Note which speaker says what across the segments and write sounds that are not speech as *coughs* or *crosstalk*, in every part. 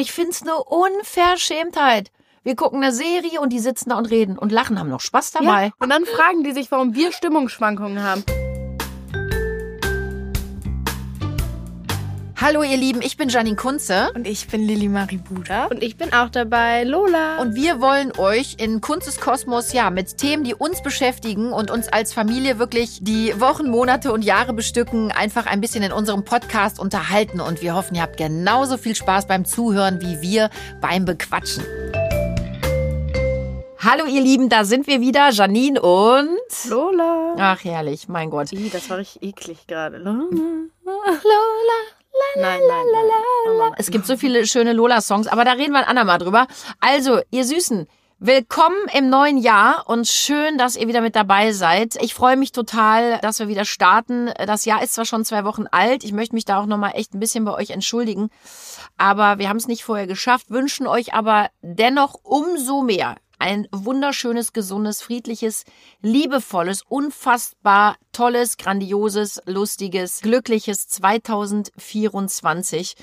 Speaker 1: Ich find's eine Unverschämtheit. Wir gucken eine Serie und die sitzen da und reden und lachen, haben noch Spaß dabei.
Speaker 2: Ja, und dann fragen die sich, warum wir Stimmungsschwankungen haben.
Speaker 1: Hallo ihr Lieben, ich bin Janine Kunze
Speaker 3: Und ich bin Lili Marie Buda.
Speaker 2: Und ich bin auch dabei, Lola.
Speaker 1: und wir wollen euch in Kunzes Kosmos ja mit Themen, die uns beschäftigen und uns als Familie wirklich die Wochen, Monate und Jahre bestücken, einfach ein bisschen in unserem Podcast unterhalten und wir hoffen, ihr habt genauso viel Spaß beim Zuhören wie wir beim Bequatschen. Hallo ihr Lieben, da sind wir wieder, Janine und
Speaker 2: Lola.
Speaker 1: Ach herrlich, mein Gott.
Speaker 2: Ih, das war richtig eklig gerade. *laughs* Lola.
Speaker 1: Lola.
Speaker 2: Nein, nein, nein. Mann.
Speaker 1: Es gibt so viele schöne Lola-Songs, aber da reden wir ein andermal drüber. Also, ihr Süßen, willkommen im neuen Jahr und schön, dass ihr wieder mit dabei seid. Ich freue mich total, dass wir wieder starten. Das Jahr ist zwar schon zwei Wochen alt, ich möchte mich da auch nochmal echt ein bisschen bei euch entschuldigen, aber wir haben es nicht vorher geschafft, wünschen euch aber dennoch umso mehr ein wunderschönes, gesundes, friedliches, liebevolles, unfassbar tolles, grandioses, lustiges, glückliches 2024.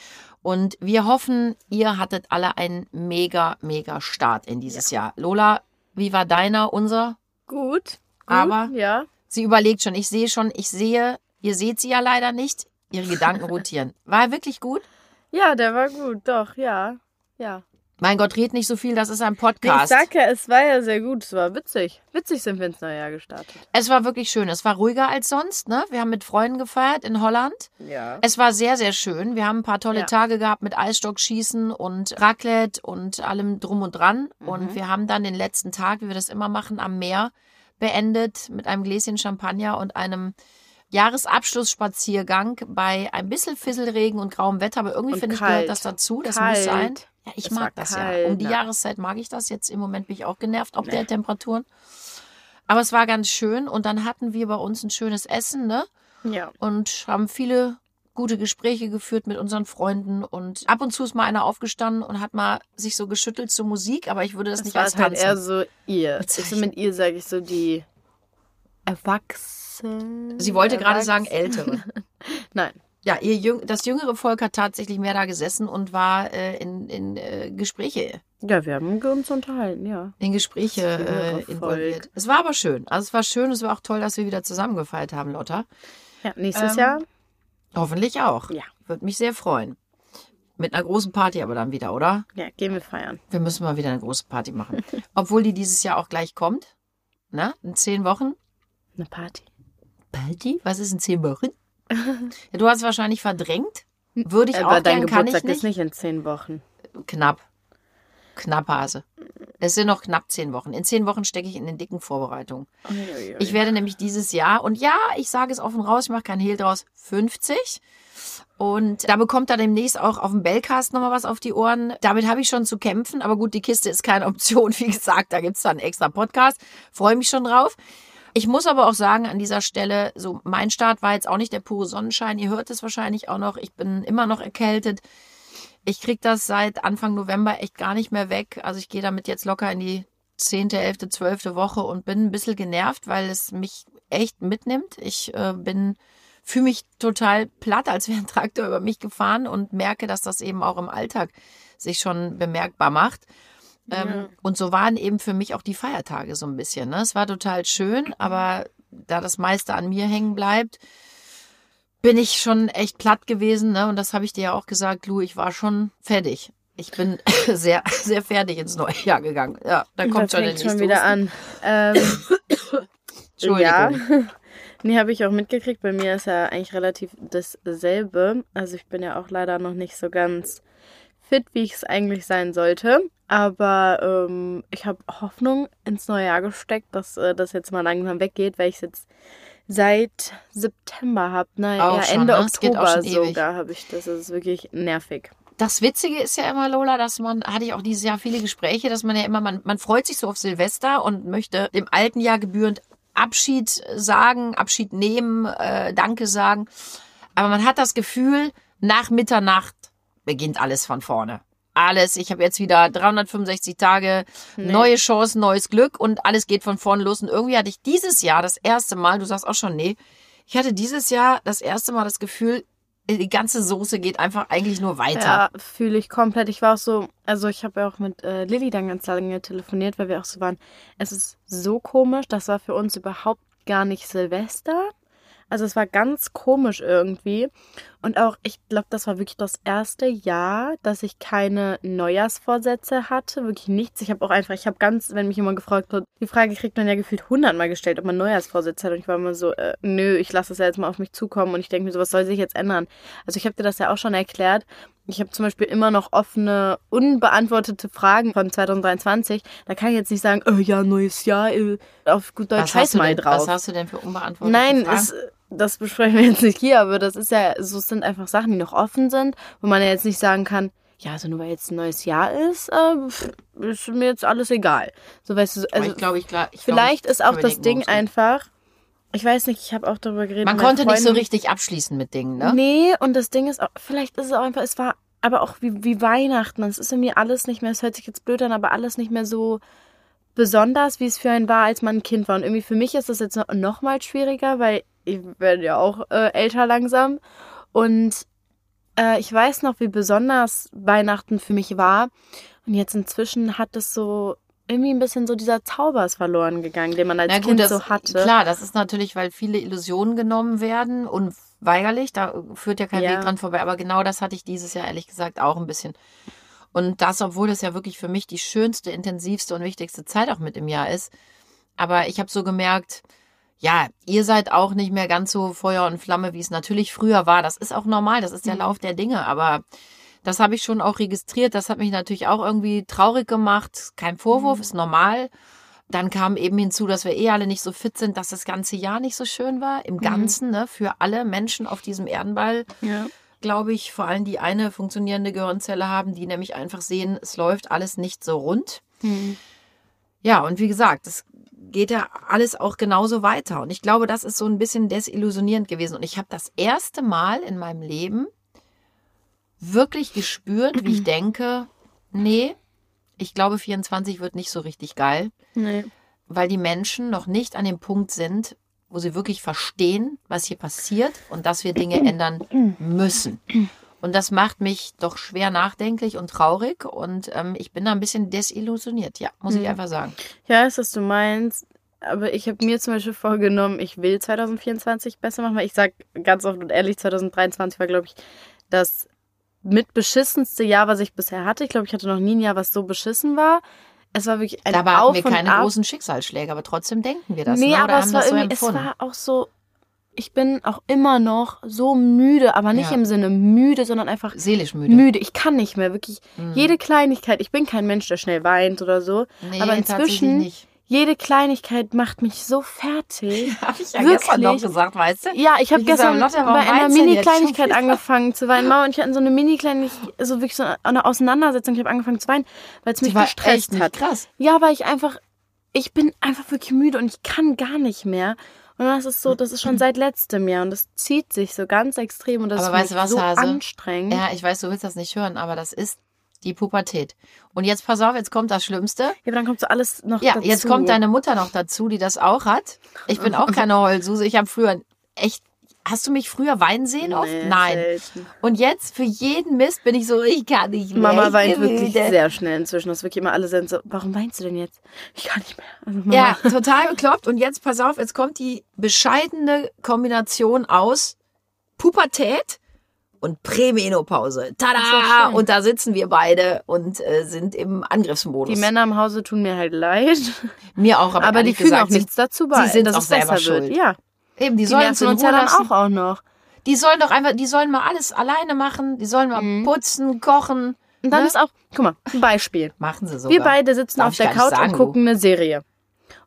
Speaker 1: Und wir hoffen, ihr hattet alle einen mega, mega Start in dieses Jahr. Lola, wie war deiner, unser?
Speaker 2: Gut. gut.
Speaker 1: Aber-
Speaker 2: Ja.
Speaker 1: Sie überlegt schon, ich sehe schon, ich sehe, ihr seht sie ja leider nicht, ihre Gedanken *laughs* rotieren. War er wirklich gut?
Speaker 2: Ja, der war gut. Doch, ja. Ja.
Speaker 1: Mein Gott, red nicht so viel, das ist ein
Speaker 2: Nee, ich
Speaker 1: Podcast.
Speaker 2: sag ja, es war ja sehr gut. Es war witzig. Witzig sind wir ins neue Jahr gestartet.
Speaker 1: Es war wirklich schön. Es war ruhiger als sonst, ne? Wir haben mit Freunden gefeiert in Holland.
Speaker 2: Ja.
Speaker 1: Es war sehr, sehr schön. Wir haben ein paar tolle
Speaker 2: Ja.
Speaker 1: Tage gehabt mit Eisstockschießen und Raclette und allem drum und dran.
Speaker 2: Mhm.
Speaker 1: Und wir haben dann den letzten Tag, wie wir das immer machen, am Meer beendet mit einem Gläschen Champagner und einem Jahresabschlussspaziergang bei ein bisschen Fisselregen und grauem Wetter. Aber irgendwie finde ich,
Speaker 2: kalt.
Speaker 1: gehört das dazu. Das muss sein.
Speaker 2: Kalt.
Speaker 1: Ja, ich
Speaker 2: Es
Speaker 1: mag das
Speaker 2: kalt,
Speaker 1: ja. Um die
Speaker 2: ne?
Speaker 1: Jahreszeit mag ich das. Jetzt im Moment bin ich auch genervt, ob
Speaker 2: Nee.
Speaker 1: der Temperaturen. Aber es war ganz schön. Und dann hatten wir bei uns ein schönes Essen, ne?
Speaker 2: Ja.
Speaker 1: und haben viele gute Gespräche geführt mit unseren Freunden und ab und zu ist mal einer aufgestanden und hat mal sich so geschüttelt zur Musik, aber ich würde das,
Speaker 2: Das
Speaker 1: nicht
Speaker 2: war
Speaker 1: als
Speaker 2: halt
Speaker 1: tanzen.
Speaker 2: eher so ihr. Ich so mit ihr sage ich so die Erwachsene.
Speaker 1: Sie wollte gerade sagen ältere. *laughs*
Speaker 2: Nein.
Speaker 1: Ja, ihr Jüng das jüngere Volk hat tatsächlich mehr da gesessen und war äh, in, in äh, Gespräche,
Speaker 2: Ja, wir haben uns unterhalten, ja.
Speaker 1: in Gespräche äh,
Speaker 2: Volk.
Speaker 1: involviert. Es war aber schön. Also es war schön, es war auch toll, dass wir wieder zusammengefeiert haben, Lotta.
Speaker 2: Ja, nächstes
Speaker 1: Ähm,
Speaker 2: Jahr.
Speaker 1: Hoffentlich auch.
Speaker 2: Ja.
Speaker 1: Würde mich sehr freuen. Mit einer großen Party aber dann wieder, oder?
Speaker 2: Ja, gehen wir feiern.
Speaker 1: Wir müssen mal wieder eine große Party machen. *laughs* Obwohl die dieses Jahr auch gleich kommt. Na, in zehn Wochen.
Speaker 2: Eine Party.
Speaker 1: Party? Was ist in zehn Wochen? *laughs* ja, du hast wahrscheinlich verdrängt. Würde ich
Speaker 2: Aber
Speaker 1: auch
Speaker 2: dein
Speaker 1: gern, kann ich
Speaker 2: Geburtstag
Speaker 1: nicht.
Speaker 2: ist nicht in zehn Wochen.
Speaker 1: Knapp. Knapp, Hase. Es sind noch knapp zehn Wochen. In zehn Wochen stecke ich in den dicken Vorbereitungen. Ich werde nämlich dieses Jahr, und ja, ich sage es offen raus, ich mache keinen Hehl draus, 50. Und da bekommt er demnächst auch auf dem Bellcast nochmal was auf die Ohren. Damit habe ich schon zu kämpfen, aber gut, die Kiste ist keine *laughs* Option. Wie gesagt, da gibt's dann einen extra Podcast. Freue mich schon drauf. Ich muss aber auch sagen, an dieser Stelle, so mein Start war jetzt auch nicht der pure Sonnenschein. Ihr hört es wahrscheinlich auch noch. Ich bin immer noch erkältet. Ich krieg das seit Anfang November echt gar nicht mehr weg. Also ich gehe damit jetzt locker in die zehnte, elfte, zwölfte Woche und bin ein bisschen genervt, weil es mich echt mitnimmt. Ich äh, bin fühle mich total platt, als wäre ein Traktor über mich gefahren und merke, dass das eben auch im Alltag sich schon bemerkbar macht. Ähm,
Speaker 2: Ja.
Speaker 1: Und so waren eben für mich auch die Feiertage so ein bisschen. Ne? Es war total schön, aber da das meiste an mir hängen bleibt, bin ich schon echt platt gewesen. Ne? Und das habe ich dir ja auch gesagt, Lu, ich war schon fertig. Ich bin *laughs* sehr, sehr fertig ins neue Jahr gegangen. Ja, da kommt schon der nächste
Speaker 2: schon wieder an. Ähm, *coughs*
Speaker 1: Entschuldigung.
Speaker 2: Ja. *laughs* Nee, habe ich auch mitgekriegt. Bei mir ist ja eigentlich relativ dasselbe. Also ich bin ja auch leider noch nicht so ganz fit, wie ich es eigentlich sein sollte. Aber ähm, ich habe Hoffnung ins neue Jahr gesteckt, dass äh, das jetzt mal langsam weggeht, weil ich es jetzt seit September habe. Nein, ja, Ende
Speaker 1: ne?
Speaker 2: Oktober sogar habe ich das. Das ist wirklich nervig.
Speaker 1: Das Witzige ist ja immer, Lola, dass man, hatte ich auch dieses Jahr viele Gespräche, dass man ja immer, man, man freut sich so auf Silvester und möchte dem alten Jahr gebührend Abschied sagen, Abschied nehmen, äh, Danke sagen. Aber man hat das Gefühl, nach Mitternacht beginnt alles von vorne. Alles, ich habe jetzt wieder 365 Tage,
Speaker 2: Nee.
Speaker 1: neue Chancen, neues Glück und alles geht von vorne los. Und irgendwie hatte ich dieses Jahr das erste Mal, du sagst auch schon, nee, ich hatte dieses Jahr das erste Mal das Gefühl, die ganze Soße geht einfach eigentlich nur weiter.
Speaker 2: Ja, fühle ich komplett. Ich war auch so, also ich habe ja auch mit äh, Lilly dann ganz lange telefoniert, weil wir auch so waren. Es ist so komisch, das war für uns überhaupt gar nicht Silvester. Also es war ganz komisch irgendwie. Und auch, ich glaube, das war wirklich das erste Jahr, dass ich keine Neujahrsvorsätze hatte. Wirklich nichts. Ich habe auch einfach, ich habe ganz, wenn mich jemand gefragt hat, die Frage kriegt man ja gefühlt hundertmal gestellt, ob man Neujahrsvorsätze hat. Und ich war immer so, äh, nö, ich lasse das ja jetzt mal auf mich zukommen. Und ich denke mir so, was soll sich jetzt ändern? Also ich habe dir das ja auch schon erklärt. Ich habe zum Beispiel immer noch offene, unbeantwortete Fragen von 2023. Da kann ich jetzt nicht sagen, oh ja, neues Jahr, äh, auf gut Deutsch, scheiß mal
Speaker 1: denn,
Speaker 2: drauf.
Speaker 1: Was hast du denn für unbeantwortete
Speaker 2: Nein,
Speaker 1: Fragen?
Speaker 2: es, das besprechen wir jetzt nicht hier, aber das ist ja, so es sind einfach Sachen, die noch offen sind, wo man ja jetzt nicht sagen kann, ja, also nur weil jetzt ein neues Jahr ist, äh, ist mir jetzt alles egal. So weißt du, also
Speaker 1: ich glaube, ich, glaub, ich
Speaker 2: vielleicht
Speaker 1: glaub, ich
Speaker 2: ist auch das Ding
Speaker 1: geht.
Speaker 2: einfach, ich weiß nicht, ich habe auch darüber geredet.
Speaker 1: Man konnte nicht so
Speaker 2: Freunden.
Speaker 1: richtig abschließen mit Dingen, ne?
Speaker 2: Nee, und das Ding ist auch, vielleicht ist es auch einfach, es war aber auch wie, wie Weihnachten. Es ist irgendwie alles nicht mehr, es hört sich jetzt blöd an, aber alles nicht mehr so besonders, wie es für einen war, als man ein Kind war. Und irgendwie für mich ist das jetzt noch, noch mal schwieriger, weil ich werde ja auch äh, älter langsam. Und äh, ich weiß noch, wie besonders Weihnachten für mich war. Und jetzt inzwischen hat es so irgendwie ein bisschen so dieser Zauber ist verloren gegangen, den man als
Speaker 1: Na
Speaker 2: Kind
Speaker 1: das,
Speaker 2: so hatte.
Speaker 1: Klar, das ist natürlich, weil viele Illusionen genommen werden, unweigerlich, da führt ja kein
Speaker 2: Ja.
Speaker 1: Weg dran vorbei, aber genau das hatte ich dieses Jahr ehrlich gesagt auch ein bisschen. Und das, obwohl es ja wirklich für mich die schönste, intensivste und wichtigste Zeit auch mit im Jahr ist. Aber ich habe so gemerkt, ja, ihr seid auch nicht mehr ganz so Feuer und Flamme, wie es natürlich früher war. Das ist auch normal, das ist der
Speaker 2: Mhm.
Speaker 1: Lauf der Dinge, aber das habe ich schon auch registriert. Das hat mich natürlich auch irgendwie traurig gemacht. Kein Vorwurf, ist normal. Dann kam eben hinzu, dass wir eh alle nicht so fit sind, dass das ganze Jahr nicht so schön war. Im Ganzen, ne, für alle Menschen auf diesem Erdenball,
Speaker 2: ja.
Speaker 1: glaube ich, vor allem die eine funktionierende Gehirnzelle haben, die nämlich einfach sehen, es läuft alles nicht so rund.
Speaker 2: Hm.
Speaker 1: Ja, und wie gesagt, es geht ja alles auch genauso weiter. Und ich glaube, das ist so ein bisschen desillusionierend gewesen. Und ich habe das erste Mal in meinem Leben wirklich gespürt, wie ich *clears throat* denke, nee, ich glaube, 24 wird nicht so richtig geil,
Speaker 2: Nee.
Speaker 1: weil die Menschen noch nicht an dem Punkt sind, wo sie wirklich verstehen, was hier passiert und dass wir Dinge *clears throat* ändern müssen. Und das macht mich doch schwer nachdenklich und traurig und ähm, ich bin da ein bisschen desillusioniert, ja, muss ich
Speaker 2: Mhm.
Speaker 1: einfach sagen.
Speaker 2: Ja, ist, was du meinst. Aber ich habe mir zum Beispiel vorgenommen, ich will 2024 besser machen, weil ich sag ganz offen und ehrlich, 2023 war, glaube ich, das mit beschissenste Jahr, was ich bisher hatte. Ich glaube, ich hatte noch nie ein Jahr, was so beschissen war. Es war wirklich ein
Speaker 1: hatten
Speaker 2: Auf
Speaker 1: wir keine
Speaker 2: Ab.
Speaker 1: großen Schicksalsschläge, aber trotzdem denken wir das.
Speaker 2: nee,
Speaker 1: ne?
Speaker 2: Aber es war
Speaker 1: so
Speaker 2: irgendwie, es war auch so, ich bin auch immer noch so müde, aber nicht
Speaker 1: Ja.
Speaker 2: im Sinne müde, sondern einfach
Speaker 1: Seelisch müde.
Speaker 2: müde. Ich kann nicht mehr, wirklich.
Speaker 1: Mhm.
Speaker 2: Jede Kleinigkeit, ich bin kein Mensch, der schnell weint oder so,
Speaker 1: Nee,
Speaker 2: aber inzwischen, jede Kleinigkeit macht mich so fertig. *laughs*
Speaker 1: Habe ich ja
Speaker 2: Wirklich?
Speaker 1: gestern noch gesagt, weißt du?
Speaker 2: Ja, ich habe gestern
Speaker 1: warum
Speaker 2: bei einer Mini-Kleinigkeit *laughs* angefangen zu weinen. Mama und ich hatten so eine Mini-Kleinigkeit, also wirklich so eine Auseinandersetzung. Ich habe angefangen zu weinen, weil es mich gestresst hat.
Speaker 1: krass.
Speaker 2: Ja, weil ich einfach, ich bin einfach wirklich müde und ich kann gar nicht mehr. Und das ist so, das ist schon seit letztem Jahr und das zieht sich so ganz extrem und das
Speaker 1: Aber
Speaker 2: ist
Speaker 1: weißt was,
Speaker 2: so
Speaker 1: Hase?
Speaker 2: anstrengend.
Speaker 1: Ja, ich weiß, du willst das nicht hören, aber das ist die Pubertät. Und jetzt pass auf, jetzt kommt das Schlimmste.
Speaker 2: Ja, aber dann kommt so alles noch
Speaker 1: Ja,
Speaker 2: dazu.
Speaker 1: jetzt kommt deine Mutter noch dazu, die das auch hat. Ich bin auch *laughs* keine Heulsuse. Ich habe früher echt. Hast du mich früher weinen sehen oft?
Speaker 2: Nee,
Speaker 1: Nein.
Speaker 2: selten.
Speaker 1: Und jetzt für jeden Mist bin ich so, ich kann nicht mehr.
Speaker 2: Mama weint wirklich sehr schnell inzwischen. Das wirklich immer alle sind so, warum weinst du denn jetzt? Ich kann nicht mehr. Also.
Speaker 1: Ja, total bekloppt. Und jetzt pass auf, jetzt kommt die bescheidene Kombination aus Pubertät und Prämenopause.
Speaker 2: Das
Speaker 1: Tada! Und da sitzen wir beide und äh, sind im Angriffsmodus.
Speaker 2: Die Männer im Hause tun mir halt leid.
Speaker 1: Mir auch, aber,
Speaker 2: Aber, die fügen
Speaker 1: gesagt,
Speaker 2: auch nichts dazu bei,
Speaker 1: sie sind
Speaker 2: dass
Speaker 1: auch selber schuld.
Speaker 2: wird. Ja,
Speaker 1: Eben, die,
Speaker 2: die
Speaker 1: sollen uns
Speaker 2: ja dann auch, auch noch.
Speaker 1: Die sollen doch einfach, die sollen mal alles alleine machen. Die sollen mal putzen, kochen.
Speaker 2: Und dann
Speaker 1: Ne?
Speaker 2: ist auch, guck mal, ein Beispiel.
Speaker 1: Machen sie sogar.
Speaker 2: Wir beide sitzen
Speaker 1: Darf
Speaker 2: auf der Couch
Speaker 1: sagen,
Speaker 2: und gucken eine Serie.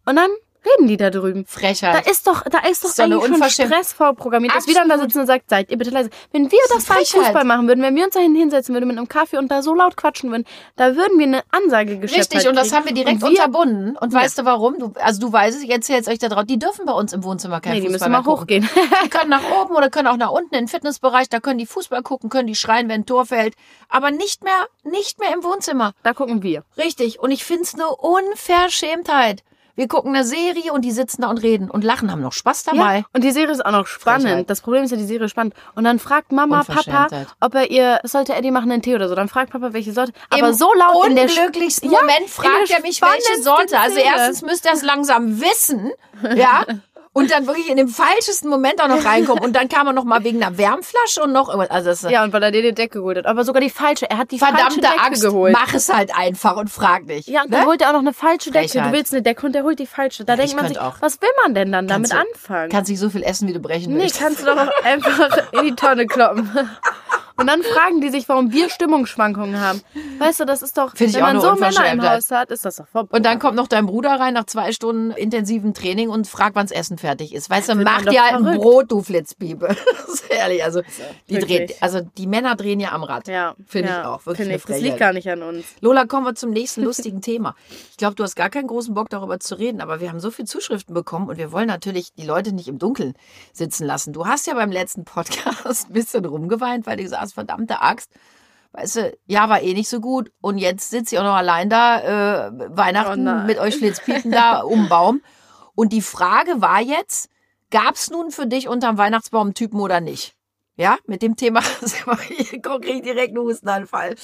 Speaker 2: Und dann reden die da drüben. Da
Speaker 1: Frechheit.
Speaker 2: ist doch, da ist doch
Speaker 1: eine
Speaker 2: eigentlich schon Stress vorprogrammiert, dass wir dann da sitzen und sagt, seid ihr bitte leise. Wenn wir das beim
Speaker 1: Frechheit.
Speaker 2: Fußball machen würden, wenn wir uns dahin hinsetzen würden mit einem Kaffee und da so laut quatschen würden, da würden wir eine Ansage geschickt
Speaker 1: Richtig, und das haben wir direkt
Speaker 2: und wir,
Speaker 1: unterbunden. Und weißt du warum? Du, also du weißt es, ich erzähle es euch da drauf. Die dürfen bei uns im Wohnzimmer kein
Speaker 2: Nee, die
Speaker 1: Fußball
Speaker 2: müssen
Speaker 1: mehr
Speaker 2: mal hochgehen.
Speaker 1: Die können nach oben oder können auch nach unten in den Fitnessbereich. Da können die Fußball gucken, können die schreien, wenn ein Tor fällt. Aber nicht mehr, nicht mehr im Wohnzimmer.
Speaker 2: da gucken wir.
Speaker 1: Richtig. Und ich find's eine Unverschämtheit. Wir gucken eine Serie und die sitzen da und reden und lachen, haben noch Spaß dabei.
Speaker 2: Ja, und die Serie ist auch noch spannend.
Speaker 1: Frechheit.
Speaker 2: Das Problem ist ja, die Serie ist spannend. Und dann fragt Mama, Papa, ob er ihr, sollte Eddie machen einen Tee oder so. Dann fragt Papa, welche Sorte. Aber
Speaker 1: Im
Speaker 2: so laut in der Ja,
Speaker 1: Moment
Speaker 2: in
Speaker 1: fragt er mich, welche Sorte. Also erstens müsste er es langsam wissen, ja. *laughs* Und dann wirklich in dem falschesten Moment auch noch reinkommen. Und dann kam er noch mal wegen einer Wärmflasche und noch irgendwas. Also das
Speaker 2: Ja, und weil er dir die Decke geholt hat. Aber sogar die falsche. Er hat die falsche
Speaker 1: verdammte
Speaker 2: Decke
Speaker 1: Angst.
Speaker 2: geholt.
Speaker 1: Mach es halt einfach und frag dich.
Speaker 2: Ja, und dann
Speaker 1: ne?
Speaker 2: holt er auch noch eine falsche Decke.
Speaker 1: Frechheit.
Speaker 2: Du willst eine Decke und der holt die falsche. Da
Speaker 1: Ja,
Speaker 2: denkt man sich,
Speaker 1: auch.
Speaker 2: was will man denn dann damit
Speaker 1: Kannst du-
Speaker 2: anfangen?
Speaker 1: Kannst nicht so viel essen, wie du brechen
Speaker 2: Nee,
Speaker 1: willst.
Speaker 2: kannst du doch *laughs* einfach in die Tonne kloppen. *laughs* Und dann fragen die sich, warum wir Stimmungsschwankungen haben. Weißt du, das ist doch,
Speaker 1: Find
Speaker 2: wenn man so Männer im. Haus hat, ist das doch vorbei.
Speaker 1: Und dann kommt noch dein Bruder rein nach zwei Stunden intensiven Training und fragt, wann's Essen fertig ist. Weißt du, mach dir halt ein. Brot, du Flitzpiepe. *laughs* Das ist ehrlich. Also, die
Speaker 2: wirklich.
Speaker 1: drehen, also die Männer drehen ja am Rad.
Speaker 2: ja,
Speaker 1: Finde
Speaker 2: ja,
Speaker 1: ich auch. Wirklich
Speaker 2: ich. Das liegt gar nicht an uns.
Speaker 1: Lola, kommen wir zum nächsten lustigen Thema. Ich glaube, du hast gar keinen großen Bock darüber zu reden, aber wir haben so viele Zuschriften bekommen und wir wollen natürlich die Leute nicht im Dunkeln sitzen lassen. Du hast ja beim letzten Podcast *laughs* ein bisschen rumgeweint, weil du gesagt hast, verdammte Axt. Weißt du, ja, war eh nicht so gut. Und jetzt sitzt ihr auch noch allein da, äh, Weihnachten
Speaker 2: Oh
Speaker 1: mit euch Schlitzpiepen da *laughs* um den Baum. Und die Frage war jetzt, gab's nun für dich unterm Weihnachtsbaum Typen oder nicht? Ja, mit dem Thema *laughs* sind wir hier konkret direkt einen Hustenanfall.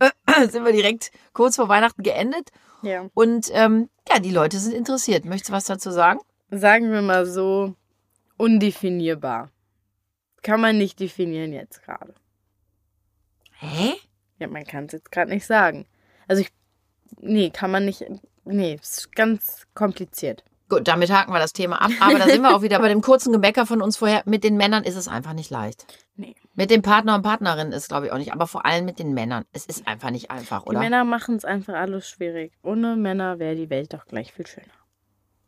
Speaker 1: *clears throat* sind wir direkt kurz vor Weihnachten geendet.
Speaker 2: Ja.
Speaker 1: Und ähm, ja, die Leute sind interessiert. Möchtest du was dazu sagen?
Speaker 2: Sagen wir mal so, undefinierbar. Kann man nicht definieren jetzt gerade.
Speaker 1: Hä?
Speaker 2: Ja, man kann es jetzt gerade nicht sagen. Also ich, nee, kann man nicht, nee, ist ganz kompliziert.
Speaker 1: Gut, damit haken wir das Thema ab. Aber da sind wir auch wieder bei dem kurzen Gemecker von uns vorher. Mit den Männern ist es einfach nicht leicht.
Speaker 2: Nee.
Speaker 1: Mit dem Partner und Partnerin ist, glaube ich, auch nicht. Aber vor allem mit den Männern. Es ist einfach nicht einfach,
Speaker 2: Die
Speaker 1: oder?
Speaker 2: Männer machen es einfach alles schwierig. Ohne Männer wäre die Welt doch gleich viel schöner.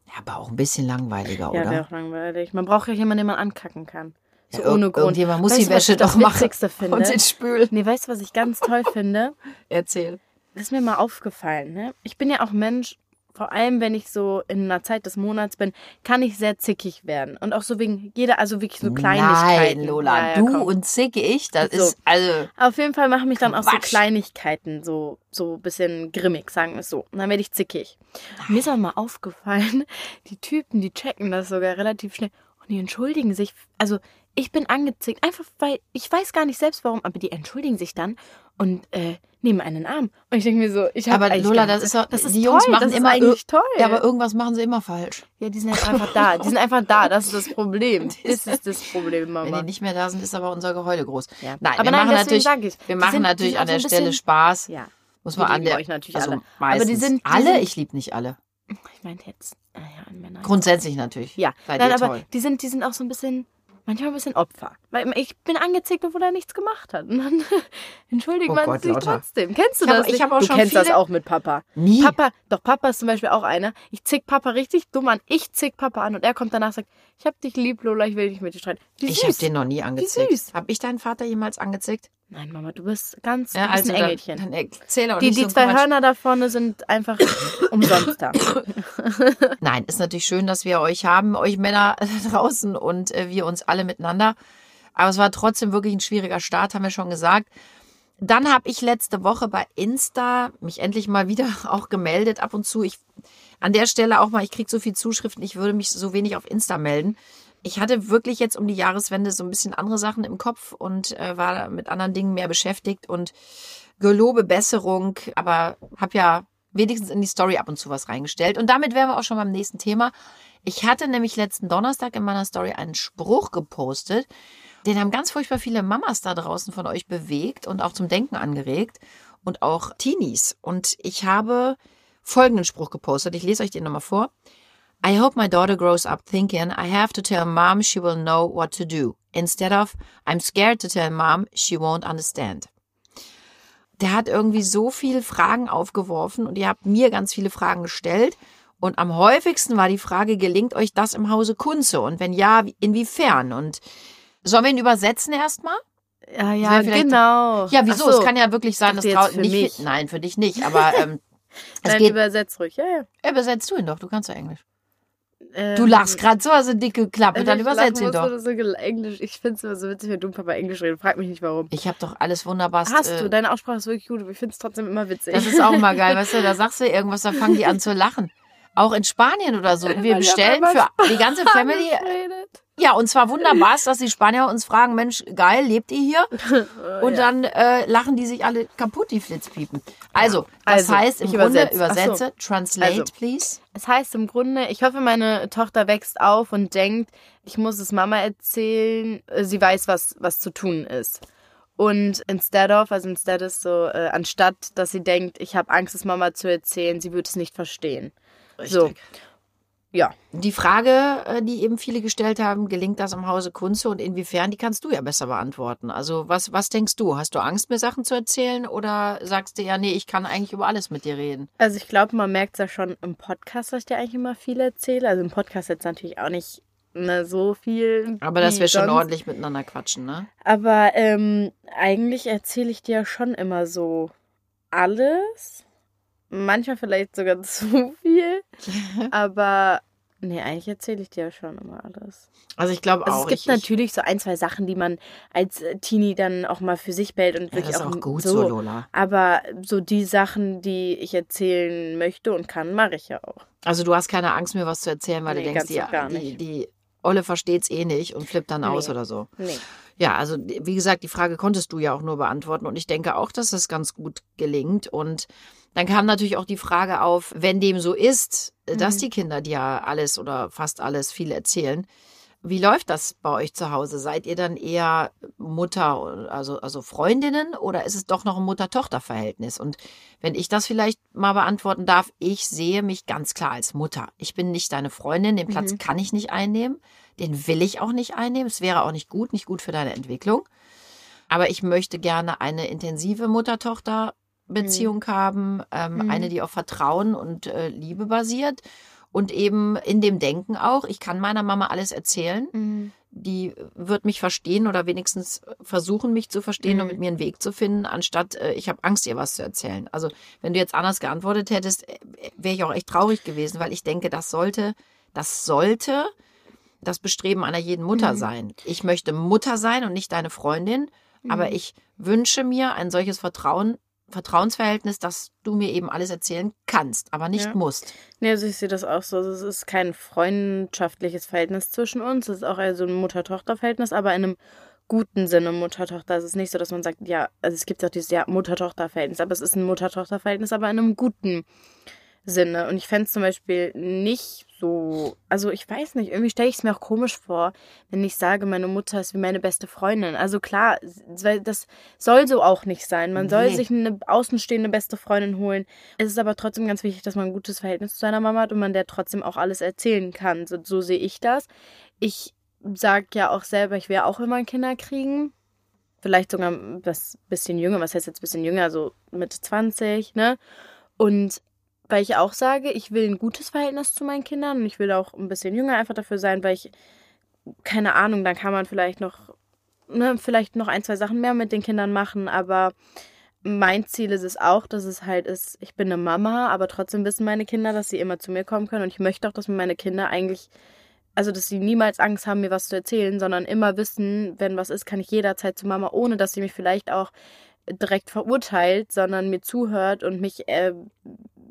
Speaker 1: Ja, aber auch ein bisschen langweiliger,
Speaker 2: Ja,
Speaker 1: oder?
Speaker 2: wäre auch langweilig. Man braucht ja jemanden, den man ankacken kann. So
Speaker 1: Ja,
Speaker 2: ohne Grund.
Speaker 1: Irgendjemand muss
Speaker 2: Weißt
Speaker 1: die Wäsche doch machen.
Speaker 2: Finde?
Speaker 1: Und den Spül.
Speaker 2: Nee, weißt du, was ich ganz toll finde? *laughs*
Speaker 1: Erzähl.
Speaker 2: Das ist mir mal aufgefallen, ne? Ich bin ja auch Mensch, vor allem wenn ich so in einer Zeit des Monats bin, kann ich sehr zickig werden. Und auch so wegen jeder, also wirklich so Kleinigkeiten.
Speaker 1: Nein, Lola,
Speaker 2: Ja, ja,
Speaker 1: du und zicke ich, das
Speaker 2: So.
Speaker 1: ist, also,
Speaker 2: Auf jeden Fall machen mich dann auch so. Kleinigkeiten so so ein bisschen grimmig, sagen wir es so. Und dann werde ich zickig. Mir ist auch mal aufgefallen, *laughs* die Typen, die checken das sogar relativ schnell und die entschuldigen sich. Also ich bin angezickt, einfach weil ich weiß gar nicht selbst warum, aber die entschuldigen sich dann und äh, nehmen einen Arm. Und ich denke mir so, ich habe
Speaker 1: aber
Speaker 2: eigentlich
Speaker 1: Lola, das ist doch,
Speaker 2: das ist
Speaker 1: die Jungs
Speaker 2: toll,
Speaker 1: machen
Speaker 2: das ist
Speaker 1: immer,
Speaker 2: eigentlich
Speaker 1: ir-
Speaker 2: toll.
Speaker 1: ja, aber irgendwas machen sie immer falsch.
Speaker 2: Ja, die sind halt einfach da. Die sind einfach da. Das ist das Problem. *laughs* Das ist das Problem,
Speaker 1: Wenn
Speaker 2: Mama.
Speaker 1: die nicht mehr da sind, ist aber unser Geheule groß.
Speaker 2: Ja.
Speaker 1: Nein,
Speaker 2: Aber
Speaker 1: wir
Speaker 2: nein,
Speaker 1: machen natürlich,
Speaker 2: ich,
Speaker 1: wir machen
Speaker 2: sind-
Speaker 1: natürlich an der
Speaker 2: ein
Speaker 1: Stelle
Speaker 2: bisschen-
Speaker 1: Spaß.
Speaker 2: Ja.
Speaker 1: Muss man an der,
Speaker 2: euch natürlich
Speaker 1: also
Speaker 2: alle.
Speaker 1: meistens.
Speaker 2: Aber die sind- die
Speaker 1: alle, ich liebe nicht alle.
Speaker 2: Ich meinte jetzt, naja, an Männer.
Speaker 1: Grundsätzlich natürlich.
Speaker 2: Ja,
Speaker 1: Seid
Speaker 2: nein, aber
Speaker 1: toll.
Speaker 2: die sind, die sind auch so ein bisschen, manchmal ein bisschen Opfer. Weil ich bin angezickt, obwohl er nichts gemacht hat. Und dann *laughs* entschuldigt
Speaker 1: Oh
Speaker 2: man
Speaker 1: Gott,
Speaker 2: sich
Speaker 1: Lotta.
Speaker 2: trotzdem. Kennst du
Speaker 1: Ich hab-
Speaker 2: das?
Speaker 1: ich
Speaker 2: nicht?
Speaker 1: hab auch
Speaker 2: du
Speaker 1: schon
Speaker 2: kennst das
Speaker 1: viele-
Speaker 2: auch mit Papa.
Speaker 1: Nie.
Speaker 2: Papa, doch Papa ist zum Beispiel auch einer. Ich zick Papa richtig dumm an. Ich zick Papa an und er kommt danach und sagt, ich hab dich lieb, Lola, ich will nicht mit dir streiten. Wie
Speaker 1: Ich habe den noch nie angezickt.
Speaker 2: süß.
Speaker 1: Habe ich deinen Vater jemals angezickt?
Speaker 2: Nein, Mama, du bist ganz,
Speaker 1: Ja,
Speaker 2: du bist
Speaker 1: also
Speaker 2: ein
Speaker 1: dann,
Speaker 2: Engelchen.
Speaker 1: dann erzähl auch
Speaker 2: Die,
Speaker 1: nicht
Speaker 2: die
Speaker 1: so
Speaker 2: zwei
Speaker 1: Quatsch.
Speaker 2: Hörner da vorne sind einfach *coughs* umsonst da. *coughs*
Speaker 1: Nein, ist natürlich schön, dass wir euch haben, euch Männer *laughs* draußen und äh, wir uns alle miteinander. Aber es war trotzdem wirklich ein schwieriger Start, haben wir schon gesagt. Dann habe ich letzte Woche bei Insta mich endlich mal wieder *laughs* auch gemeldet, ab und zu. Ich an der Stelle auch mal, ich kriege so viel Zuschriften, ich würde mich so wenig auf Insta melden. Ich hatte wirklich jetzt um die Jahreswende so ein bisschen andere Sachen im Kopf und äh, war mit anderen Dingen mehr beschäftigt und gelobe Besserung, aber habe ja wenigstens in die Story ab und zu was reingestellt. Und damit wären wir auch schon beim nächsten Thema. Ich hatte nämlich letzten Donnerstag in meiner Story einen Spruch gepostet. Den haben ganz furchtbar viele Mamas da draußen von euch bewegt und auch zum Denken angeregt und auch Teenies. Und ich habe folgenden Spruch gepostet. Ich lese euch den nochmal vor. I hope my daughter grows up thinking I have to tell mom she will know what to do. Instead of I'm scared to tell mom she won't understand der hat irgendwie so viele Fragen aufgeworfen und ihr habt mir ganz viele Fragen gestellt. Und am häufigsten war die Frage, gelingt euch das im Hause Kunze? Und wenn ja, wie- inwiefern? Und sollen wir ihn übersetzen erstmal?
Speaker 2: Ja, ja, genau.
Speaker 1: Ja, wieso?
Speaker 2: So.
Speaker 1: Es kann ja wirklich sein, dass
Speaker 2: dachte
Speaker 1: trau-
Speaker 2: jetzt für
Speaker 1: nicht
Speaker 2: mich.
Speaker 1: nein, für dich nicht, aber ähm, *laughs* es
Speaker 2: Nein,
Speaker 1: geht.
Speaker 2: übersetzt ruhig. Ja, ja.
Speaker 1: Übersetzt du ihn doch, du kannst ja Englisch.
Speaker 2: Ähm,
Speaker 1: Du lachst gerade so, also dicke Klappe, dann
Speaker 2: ich
Speaker 1: übersetz
Speaker 2: lachen
Speaker 1: ihn doch.
Speaker 2: So Englisch. Ich finde es immer so witzig, wenn du Papa Englisch reden. Frag mich nicht warum.
Speaker 1: Ich habe doch alles wunderbar.
Speaker 2: Hast
Speaker 1: äh,
Speaker 2: du, deine Aussprache ist wirklich gut, aber ich finde es trotzdem immer witzig.
Speaker 1: Das ist auch mal geil, *laughs* weißt du, da sagst du irgendwas, da fangen die an zu lachen. Auch in Spanien oder so. Wir bestellen für *laughs* die ganze Family. Ja, und zwar wunderbar ist, dass die Spanier uns fragen, Mensch, geil, lebt ihr hier? *laughs* Und ja. dann äh, lachen die sich alle kaputt, die Flitzpiepen. Also, das also, heißt im Grunde, übersetze, übersetze so. translate also, please.
Speaker 2: Es heißt im Grunde, ich hoffe, meine Tochter wächst auf und denkt, ich muss es Mama erzählen, äh, sie weiß, was, was zu tun ist. Und instead of, also instead ist so, äh, anstatt, dass sie denkt, ich habe Angst, es Mama zu erzählen, sie wird es nicht verstehen. Richtig. So.
Speaker 1: Ja. Die Frage, äh, die eben viele gestellt haben, gelingt das im Hause Kunze und inwiefern, die kannst du ja besser beantworten. Also was, was denkst du? Hast du Angst, mir Sachen zu erzählen oder sagst du ja, nee, ich kann eigentlich über alles mit dir reden?
Speaker 2: Also ich glaube, man merkt es ja schon im Podcast, dass ich dir eigentlich immer viel erzähle. Also im Podcast jetzt natürlich auch nicht ne, so viel.
Speaker 1: Aber dass wir schon ordentlich miteinander quatschen, ne?
Speaker 2: Aber ähm, eigentlich erzähle ich dir schon immer so alles manchmal vielleicht sogar *laughs* zu viel. *laughs* aber nee, eigentlich erzähle ich dir ja schon immer alles.
Speaker 1: Also ich glaube also auch.
Speaker 2: Es gibt ich, natürlich so ein, zwei Sachen, die man als äh, Teenie dann auch mal für sich behält und wirklich
Speaker 1: ja,
Speaker 2: auch,
Speaker 1: auch gut so,
Speaker 2: Lola. Aber so die Sachen, die ich erzählen möchte und kann, mache ich ja auch.
Speaker 1: Also du hast keine Angst mir was zu erzählen, weil nee, du denkst, die, die, die Olle versteht's eh nicht und flippt dann nee. aus oder so.
Speaker 2: Nee.
Speaker 1: Ja, also wie gesagt, die Frage konntest du ja auch nur beantworten und ich denke auch, dass das ganz gut gelingt und dann kam natürlich auch die Frage auf, wenn dem so ist, dass mhm. die Kinder dir alles oder fast alles viel erzählen, wie läuft das bei euch zu Hause? Seid ihr dann eher Mutter, also, also Freundinnen oder ist es doch noch ein Mutter-Tochter-Verhältnis? Und wenn ich das vielleicht mal beantworten darf, ich sehe mich ganz klar als Mutter. Ich bin nicht deine Freundin, den Platz mhm. kann ich nicht einnehmen, den will ich auch nicht einnehmen. Es wäre auch nicht gut, nicht gut für deine Entwicklung. Aber ich möchte gerne eine intensive Mutter-Tochter-Beziehung mhm. haben, ähm, mhm. eine, die auf Vertrauen und äh, Liebe basiert und eben in dem Denken auch, ich kann meiner Mama alles erzählen. Mhm. Die wird mich verstehen oder wenigstens versuchen, mich zu verstehen mhm. und mit mir einen Weg zu finden, anstatt äh, ich habe Angst, ihr was zu erzählen. Also wenn du jetzt anders geantwortet hättest, äh, wäre ich auch echt traurig gewesen, weil ich denke, das sollte, das sollte das Bestreben einer jeden Mutter mhm. sein. Ich möchte Mutter sein und nicht deine Freundin, aber mhm. ich wünsche mir ein solches Vertrauen Vertrauensverhältnis, dass du mir eben alles erzählen kannst, aber nicht ja. musst.
Speaker 2: Nee, also ich sehe das auch so. Also es ist kein freundschaftliches Verhältnis zwischen uns. Es ist auch eher so ein Mutter-Tochter-Verhältnis, aber in einem guten Sinne Mutter-Tochter. Es ist nicht so, dass man sagt, ja, also es gibt auch dieses ja, Mutter-Tochter-Verhältnis, aber es ist ein Mutter-Tochter-Verhältnis, aber in einem guten Sinne. Und ich fände es zum Beispiel nicht so, also ich weiß nicht, irgendwie stelle ich es mir auch komisch vor, wenn ich sage, meine Mutter ist wie meine beste Freundin. Also klar, das soll so auch nicht sein. Man soll sich eine außenstehende beste Freundin holen. Es ist aber trotzdem ganz wichtig, dass man ein gutes Verhältnis zu seiner Mama hat und man der trotzdem auch alles erzählen kann. So, so sehe ich das. Ich sage ja auch selber, ich werde auch immer Kinder kriegen. Vielleicht sogar das bisschen jünger, was heißt jetzt bisschen jünger, so mit 20, ne? Und weil ich auch sage, ich will ein gutes Verhältnis zu meinen Kindern und ich will auch ein bisschen jünger einfach dafür sein, weil ich, keine Ahnung, dann kann man vielleicht noch, ne, vielleicht noch ein, zwei Sachen mehr mit den Kindern machen, aber mein Ziel ist es auch, dass es halt ist, ich bin eine Mama, aber trotzdem wissen meine Kinder, dass sie immer zu mir kommen können und ich möchte auch, dass meine Kinder eigentlich, also dass sie niemals Angst haben, mir was zu erzählen, sondern immer wissen, wenn was ist, kann ich jederzeit zu Mama, ohne dass sie mich vielleicht auch direkt verurteilt, sondern mir zuhört und mich äh,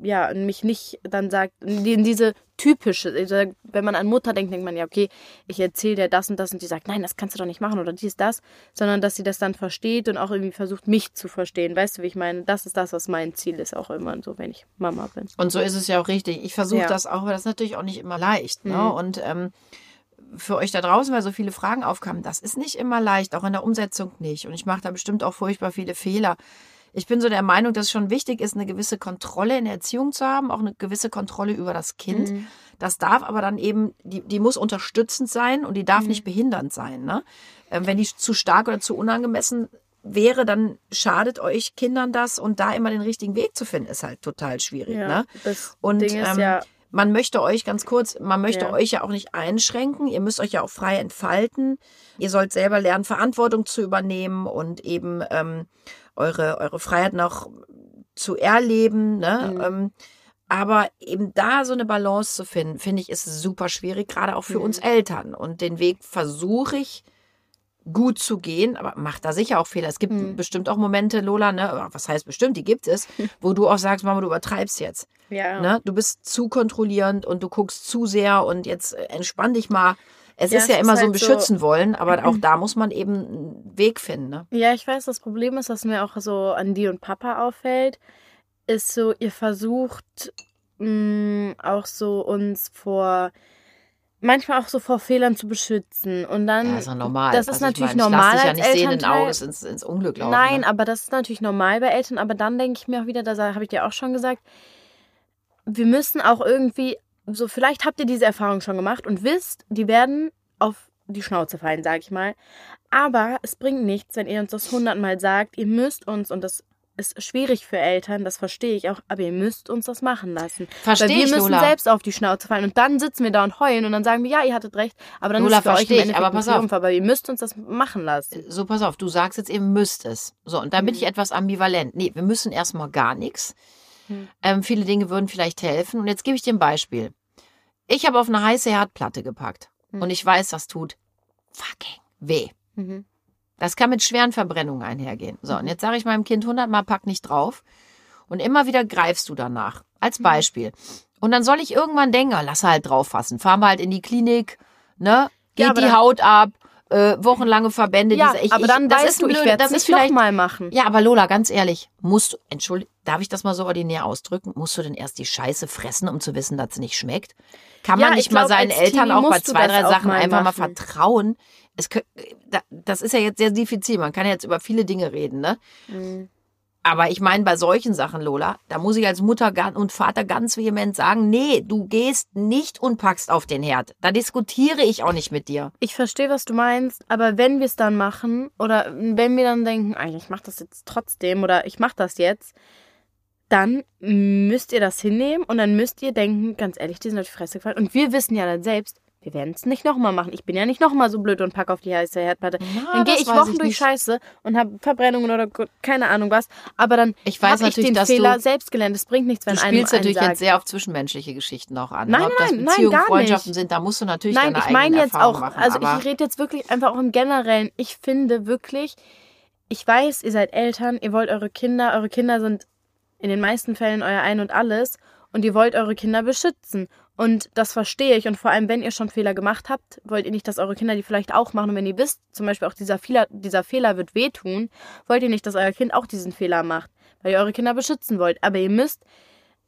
Speaker 2: ja, mich nicht dann sagt, in diese typische, also wenn man an Mutter denkt, denkt man ja, okay, ich erzähle dir das und das und die sagt, nein, das kannst du doch nicht machen oder dies, das, sondern dass sie das dann versteht und auch irgendwie versucht, mich zu verstehen. Weißt du, wie ich meine? Das ist das, was mein Ziel ist, auch immer so, wenn ich Mama bin.
Speaker 1: Und so ist es ja auch richtig. Ich versuche ja. das auch, aber das ist natürlich auch nicht immer leicht. Ne? Mhm. Und ähm, für euch da draußen, weil so viele Fragen aufkamen, das ist nicht immer leicht, auch in der Umsetzung nicht. Und ich mache da bestimmt auch furchtbar viele Fehler. Ich bin so der Meinung, dass es schon wichtig ist, eine gewisse Kontrolle in der Erziehung zu haben, auch eine gewisse Kontrolle über das Kind. Mhm. Das darf aber dann eben, die, die muss unterstützend sein und die darf mhm. nicht behindernd sein. Ne? Ähm, wenn die zu stark oder zu unangemessen wäre, dann schadet euch Kindern das und da immer den richtigen Weg zu finden, ist halt total schwierig. Ja, ne? und ähm, ja man möchte euch ganz kurz, man möchte ja. euch ja auch nicht einschränken. Ihr müsst euch ja auch frei entfalten. Ihr sollt selber lernen, Verantwortung zu übernehmen und eben ähm, eure, eure Freiheit noch zu erleben. Ne? Mhm. Ähm, aber eben da so eine Balance zu finden, finde ich, ist super schwierig, gerade auch für mhm. uns Eltern. Und den Weg versuche ich gut zu gehen, aber macht da sicher auch Fehler. Es gibt mhm. bestimmt auch Momente, Lola, ne, was heißt bestimmt, die gibt es, *laughs* wo du auch sagst, Mama, du übertreibst jetzt.
Speaker 2: Ja.
Speaker 1: Ne? Du bist zu kontrollierend und du guckst zu sehr und jetzt äh, entspann dich mal. Es
Speaker 2: Ja,
Speaker 1: ist ja immer
Speaker 2: ist
Speaker 1: so ein
Speaker 2: halt so-
Speaker 1: Beschützen wollen, aber auch *clears throat* da muss man eben einen Weg finden. Ne?
Speaker 2: Ja, ich weiß, das Problem ist, was mir auch so an die und Papa auffällt, ist so, ihr versucht mh, auch so uns vor, manchmal auch so vor Fehlern zu beschützen. Und dann,
Speaker 1: Ja, ist ja normal.
Speaker 2: das ist
Speaker 1: Also ich
Speaker 2: natürlich
Speaker 1: meine,
Speaker 2: normal
Speaker 1: Ich lass dich ja nicht sehenden. Auges ins, ins Unglück laufen.
Speaker 2: Nein,
Speaker 1: ne?
Speaker 2: aber das ist natürlich normal bei Eltern. Aber dann denke ich mir auch wieder, da habe ich dir auch schon gesagt, wir müssen auch irgendwie, so vielleicht habt ihr diese Erfahrung schon gemacht und wisst, die werden auf die Schnauze fallen, sag ich mal. Aber es bringt nichts, wenn ihr uns das hundertmal sagt, ihr müsst uns, und das ist schwierig für Eltern, das verstehe ich auch, aber ihr müsst uns das machen lassen.
Speaker 1: Verstehe
Speaker 2: Weil wir
Speaker 1: ich,
Speaker 2: müssen
Speaker 1: Lola.
Speaker 2: selbst auf die Schnauze fallen und dann sitzen wir da und heulen und dann sagen wir, ja, ihr hattet recht, aber dann
Speaker 1: Lola,
Speaker 2: ist es für euch im Endeffekt
Speaker 1: aber pass auf.
Speaker 2: Triumph, aber ihr müsst uns das machen lassen.
Speaker 1: So, pass auf, du sagst jetzt eben müsstest. So, und da bin ich etwas ambivalent. Nee, wir müssen erstmal gar nichts.
Speaker 2: Hm.
Speaker 1: Ähm, viele Dinge würden vielleicht helfen. Und jetzt gebe ich dir ein Beispiel. Ich habe auf eine heiße Herdplatte gepackt.
Speaker 2: Hm.
Speaker 1: Und ich weiß, das tut fucking weh.
Speaker 2: Mhm.
Speaker 1: Das kann mit schweren Verbrennungen einhergehen. So,
Speaker 2: Mhm.
Speaker 1: und jetzt sage ich meinem Kind hundertmal, pack nicht drauf. Und immer wieder greifst du danach. Als
Speaker 2: Mhm.
Speaker 1: Beispiel. Und dann soll ich irgendwann denken, ah, lass halt drauf fassen. Fahren wir halt in die Klinik, ne? Geht
Speaker 2: Ja,
Speaker 1: die Haut ab, äh, wochenlange Verbände.
Speaker 2: Ja,
Speaker 1: diese, ich,
Speaker 2: aber
Speaker 1: ich,
Speaker 2: dann
Speaker 1: das
Speaker 2: weißt
Speaker 1: ist
Speaker 2: du, ich werde
Speaker 1: das
Speaker 2: es nicht
Speaker 1: vielleicht
Speaker 2: nochmal machen.
Speaker 1: ja, aber Lola, ganz ehrlich, musst du, entschuldig, darf ich das mal so ordinär ausdrücken? Musst du denn erst die Scheiße fressen, um zu wissen, dass sie nicht schmeckt? Kann
Speaker 2: Ja,
Speaker 1: man
Speaker 2: ich
Speaker 1: nicht mal seinen Eltern
Speaker 2: Teenie
Speaker 1: auch bei zwei, drei Sachen
Speaker 2: mal
Speaker 1: einfach mal
Speaker 2: machen.
Speaker 1: vertrauen? Es, das ist ja jetzt sehr diffizil. Man kann ja jetzt über viele Dinge reden, ne?
Speaker 2: Mhm.
Speaker 1: Aber ich meine, bei solchen Sachen, Lola, da muss ich als Mutter und Vater ganz vehement sagen, nee, du gehst nicht und packst auf den Herd. Da diskutiere ich auch nicht mit dir.
Speaker 2: Ich verstehe, was du meinst, aber wenn wir es dann machen oder wenn wir dann denken, ich mache das jetzt trotzdem oder ich mache das jetzt, dann müsst ihr das hinnehmen und dann müsst ihr denken, ganz ehrlich, die sind auf die Fresse gefallen. Und wir wissen ja dann selbst, wir werden es nicht nochmal machen. Ich bin ja nicht nochmal so blöd und pack auf die heiße Herdplatte.
Speaker 1: Na,
Speaker 2: dann gehe
Speaker 1: das
Speaker 2: ich Wochen
Speaker 1: ich
Speaker 2: durch. Scheiße und habe Verbrennungen oder keine Ahnung was. Aber dann habe ich den Fehler
Speaker 1: du-
Speaker 2: selbst gelernt. Es bringt nichts, wenn
Speaker 1: Du
Speaker 2: einem
Speaker 1: spielst
Speaker 2: einen
Speaker 1: natürlich
Speaker 2: sagt.
Speaker 1: jetzt sehr auf zwischenmenschliche Geschichten auch an.
Speaker 2: Nein,
Speaker 1: Ob das
Speaker 2: nein, nein,
Speaker 1: Beziehungen,
Speaker 2: gar
Speaker 1: Freundschaften
Speaker 2: nicht.
Speaker 1: sind, da musst du natürlich
Speaker 2: Nein,
Speaker 1: deine
Speaker 2: ich meine jetzt auch,
Speaker 1: machen.
Speaker 2: also ich rede jetzt wirklich einfach auch im Generellen. Ich finde wirklich, ich weiß, ihr seid Eltern, ihr wollt eure Kinder, eure Kinder sind in den meisten Fällen euer Ein und alles und ihr wollt eure Kinder beschützen. Und das verstehe ich. Und vor allem, wenn ihr schon Fehler gemacht habt, wollt ihr nicht, dass eure Kinder die vielleicht auch machen. Und wenn ihr wisst, zum Beispiel auch dieser Fehler, dieser Fehler wird wehtun, wollt ihr nicht, dass euer Kind auch diesen Fehler macht, weil ihr eure Kinder beschützen wollt. Aber ihr müsst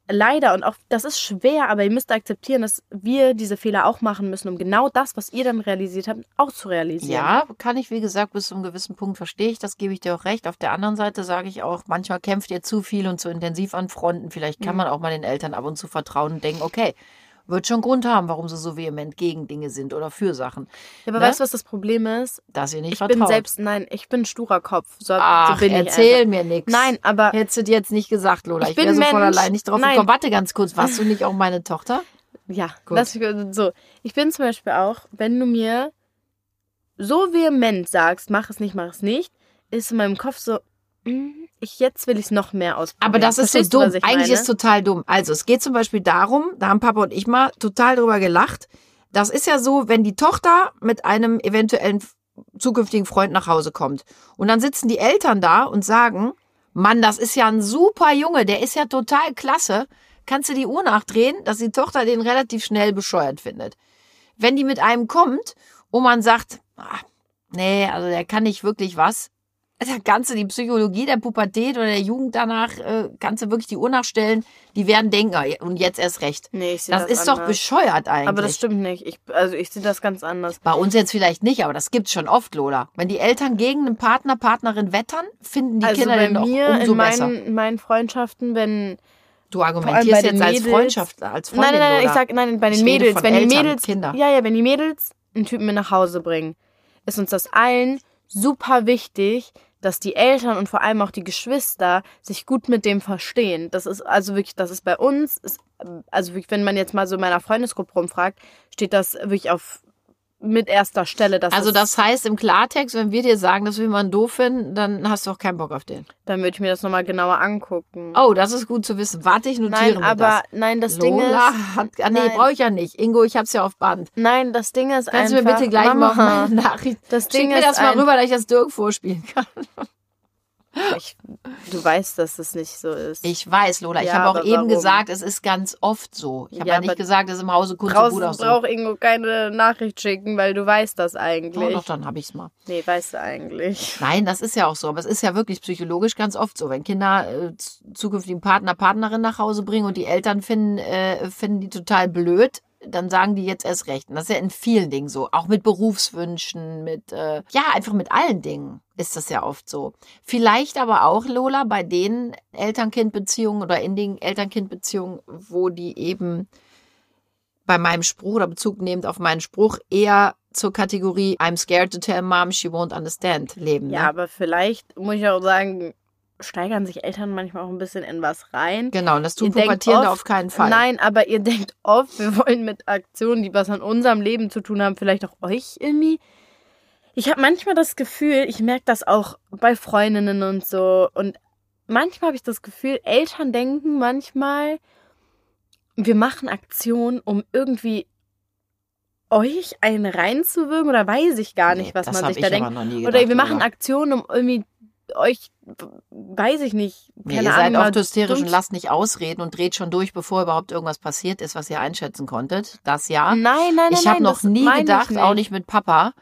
Speaker 2: leider, und auch das ist schwer, aber ihr müsst akzeptieren, dass wir diese Fehler auch machen müssen, um genau das, was ihr dann realisiert habt, auch zu realisieren.
Speaker 1: ja, kann ich, wie gesagt, bis zu einem gewissen Punkt verstehe ich, das gebe ich dir auch recht. Auf der anderen Seite sage ich auch, manchmal kämpft ihr zu viel und zu intensiv an Fronten. Vielleicht
Speaker 2: Mhm.
Speaker 1: kann man auch mal den Eltern ab und zu vertrauen und denken, okay, wird schon Grund haben, warum sie so vehement gegen Dinge sind oder für Sachen.
Speaker 2: Ja, aber
Speaker 1: Ne?
Speaker 2: weißt du, was das Problem ist?
Speaker 1: Dass ihr nicht
Speaker 2: Ich
Speaker 1: vertraut.
Speaker 2: bin selbst, nein, ich bin sturer Kopf. So,
Speaker 1: Ach,
Speaker 2: so
Speaker 1: erzähl mir nichts.
Speaker 2: Nein, aber
Speaker 1: Hättest du dir jetzt nicht gesagt, Lola.
Speaker 2: Ich
Speaker 1: Ich,
Speaker 2: bin
Speaker 1: wäre so von allein nicht drauf
Speaker 2: Nein.
Speaker 1: gekommen. Warte ganz kurz, warst du nicht auch meine Tochter?
Speaker 2: Ja,
Speaker 1: Gut.
Speaker 2: mich, so. Ich bin zum Beispiel auch, wenn du mir so vehement sagst, mach es nicht, mach es nicht, ist in meinem Kopf so, ich, jetzt will ich es noch mehr ausprobieren.
Speaker 1: Aber das ist so
Speaker 2: Verstehst du,
Speaker 1: dumm.
Speaker 2: ich
Speaker 1: Eigentlich
Speaker 2: meine?
Speaker 1: ist total dumm. Also es geht zum Beispiel darum, da haben Papa und ich mal total drüber gelacht. Das ist ja so, wenn die Tochter mit einem eventuellen zukünftigen Freund nach Hause kommt und dann sitzen die Eltern da und sagen, Mann, das ist ja ein super Junge, der ist ja total klasse. Kannst du die Uhr nachdrehen, dass die Tochter den relativ schnell bescheuert findet. Wenn die mit einem kommt und man sagt, ah, nee, also der kann nicht wirklich was, da kannst du die Psychologie der Pubertät oder der Jugend danach, äh, kannst du wirklich die Uhr nachstellen, die werden denken, ah, und jetzt erst recht.
Speaker 2: Nee, ich sehe
Speaker 1: Das,
Speaker 2: das,
Speaker 1: ist doch
Speaker 2: anders.
Speaker 1: bescheuert eigentlich.
Speaker 2: Aber das stimmt nicht. Ich, also ich sehe das ganz anders.
Speaker 1: Bei uns jetzt vielleicht nicht, aber das gibt's schon oft, Lola. Wenn die Eltern gegen einen Partner, Partnerin wettern, finden die
Speaker 2: also
Speaker 1: Kinder
Speaker 2: bei
Speaker 1: den doch
Speaker 2: mir
Speaker 1: umso
Speaker 2: in
Speaker 1: besser.
Speaker 2: meinen, in meinen Freundschaften, wenn
Speaker 1: Du argumentierst jetzt als
Speaker 2: Mädels-
Speaker 1: Freundschaft, als Freundin,
Speaker 2: nein, nein, nein, ich sag nein, bei den
Speaker 1: Ich
Speaker 2: Mädels, wenn die
Speaker 1: Eltern,
Speaker 2: Mädels,
Speaker 1: Kinder.
Speaker 2: ja, ja, wenn die Mädels einen Typen mit nach Hause bringen, ist uns das allen super wichtig, dass die Eltern und vor allem auch die Geschwister sich gut mit dem verstehen. Das ist also wirklich, das ist bei uns, ist, also wenn man jetzt mal so in meiner Freundesgruppe rumfragt, steht das wirklich auf mit erster Stelle. Dass
Speaker 1: Also
Speaker 2: das,
Speaker 1: das heißt im Klartext, wenn wir dir sagen, dass wir jemanden doof finden, dann hast du auch keinen Bock auf den.
Speaker 2: dann würde ich mir das nochmal genauer angucken.
Speaker 1: Oh, das ist gut zu wissen. Warte, ich notiere
Speaker 2: nein,
Speaker 1: mir
Speaker 2: aber
Speaker 1: das.
Speaker 2: nein, das Ding
Speaker 1: Lola
Speaker 2: ist,
Speaker 1: hat, ah, nee,
Speaker 2: Nein.
Speaker 1: brauche ich ja nicht. Ingo, ich hab's ja auf Band.
Speaker 2: nein, das Ding ist
Speaker 1: Kannst du
Speaker 2: einfach,
Speaker 1: mir bitte gleich
Speaker 2: Mama,
Speaker 1: mal meine Nachricht
Speaker 2: das
Speaker 1: Schick
Speaker 2: Ding
Speaker 1: mir
Speaker 2: ist
Speaker 1: das mal
Speaker 2: ein-
Speaker 1: rüber, dass ich das Dirk vorspielen kann.
Speaker 2: Ich, du weißt, dass es nicht so ist.
Speaker 1: Ich weiß, Lola. Ich
Speaker 2: Ja,
Speaker 1: habe auch eben
Speaker 2: warum?
Speaker 1: gesagt, es ist ganz oft so. Ich habe ja,
Speaker 2: Ja,
Speaker 1: nicht gesagt, es ist im Hause Kunze
Speaker 2: Draußen
Speaker 1: gut auch so.
Speaker 2: braucht Ingo keine Nachricht schicken, weil du weißt das
Speaker 1: Oh,
Speaker 2: eigentlich.
Speaker 1: doch, dann habe ich es mal.
Speaker 2: Nee, weißt du eigentlich.
Speaker 1: Nein, das ist ja auch so. Aber es ist ja wirklich psychologisch ganz oft so. Wenn Kinder äh, zukünftigen Partner, Partnerin nach Hause bringen und die Eltern finden, äh, finden die total blöd, dann sagen die jetzt erst recht. Und das ist ja in vielen Dingen so. Auch mit Berufswünschen, mit, äh, ja, einfach mit allen Dingen ist das ja oft so. Vielleicht aber auch, Lola, bei den Eltern-Kind-Beziehungen oder in den Eltern-Kind-Beziehungen, wo die eben bei meinem Spruch oder Bezug nehmend auf meinen Spruch eher zur Kategorie I'm scared to tell mom she won't understand leben.
Speaker 2: Ja,
Speaker 1: ne?
Speaker 2: aber vielleicht muss ich auch sagen, steigern sich Eltern manchmal auch ein bisschen in was rein.
Speaker 1: Genau, und das tun Pubertierende auf keinen Fall.
Speaker 2: Nein, aber ihr denkt oft, wir wollen mit Aktionen, die was an unserem Leben zu tun haben, vielleicht auch euch irgendwie. Ich habe manchmal das Gefühl, ich merke das auch bei Freundinnen und so. Und manchmal habe ich das Gefühl, Eltern denken manchmal, wir machen Aktionen, um irgendwie euch einen reinzuwirken oder weiß ich gar nicht,
Speaker 1: Nee,
Speaker 2: was man sich
Speaker 1: ich
Speaker 2: da denkt.
Speaker 1: noch nie
Speaker 2: Oder
Speaker 1: gedacht,
Speaker 2: wir machen. Aktionen, um irgendwie euch, weiß ich nicht,
Speaker 1: Nee,
Speaker 2: keine
Speaker 1: ihr
Speaker 2: Ahnung.
Speaker 1: seid oft hysterisch und lasst nicht ausreden und dreht schon durch, bevor überhaupt irgendwas passiert ist, was ihr einschätzen konntet. Das ja.
Speaker 2: Nein, nein, nein.
Speaker 1: ich habe noch nie gedacht, auch nicht mit Papa,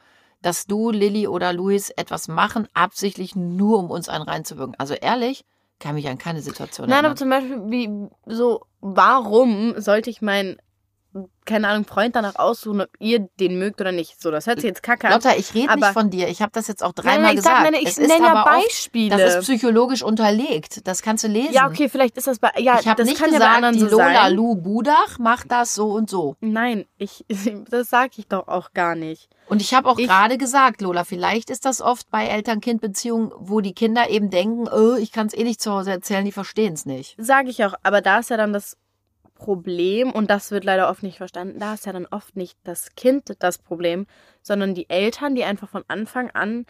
Speaker 1: dass du, Lilly oder Luis etwas machen, absichtlich nur um uns einen reinzuwirken. Also ehrlich, kann mich an keine Situation
Speaker 2: Nein, aber
Speaker 1: erinnern.
Speaker 2: zum Beispiel, wie, so, warum sollte ich meinen, keine Ahnung, Freund danach aussuchen, ob ihr den mögt oder nicht? So, das hört sich jetzt kacke an.
Speaker 1: Lotta, ich rede nicht von dir. Ich habe das jetzt auch dreimal gesagt.
Speaker 2: sag, nein, ich
Speaker 1: es ist
Speaker 2: nenne ja
Speaker 1: aber oft,
Speaker 2: Beispiele.
Speaker 1: das ist psychologisch unterlegt. Das kannst du lesen.
Speaker 2: ja, okay, vielleicht ist das bei, ja,
Speaker 1: ich habe nicht
Speaker 2: kann ja bei
Speaker 1: gesagt, die
Speaker 2: so
Speaker 1: Lola
Speaker 2: sein.
Speaker 1: Lu Budach macht das so und so.
Speaker 2: Nein, ich, *laughs* das sag ich doch auch gar nicht.
Speaker 1: Und ich habe auch gerade gesagt, Lola, vielleicht ist das oft bei Eltern-Kind-Beziehungen, wo die Kinder eben denken, oh, ich kann es eh nicht zu Hause erzählen, die verstehen es nicht.
Speaker 2: Sage ich auch, aber da ist ja dann das Problem, und das wird leider oft nicht verstanden, da ist ja dann oft nicht das Kind das Problem, sondern die Eltern, die einfach von Anfang an,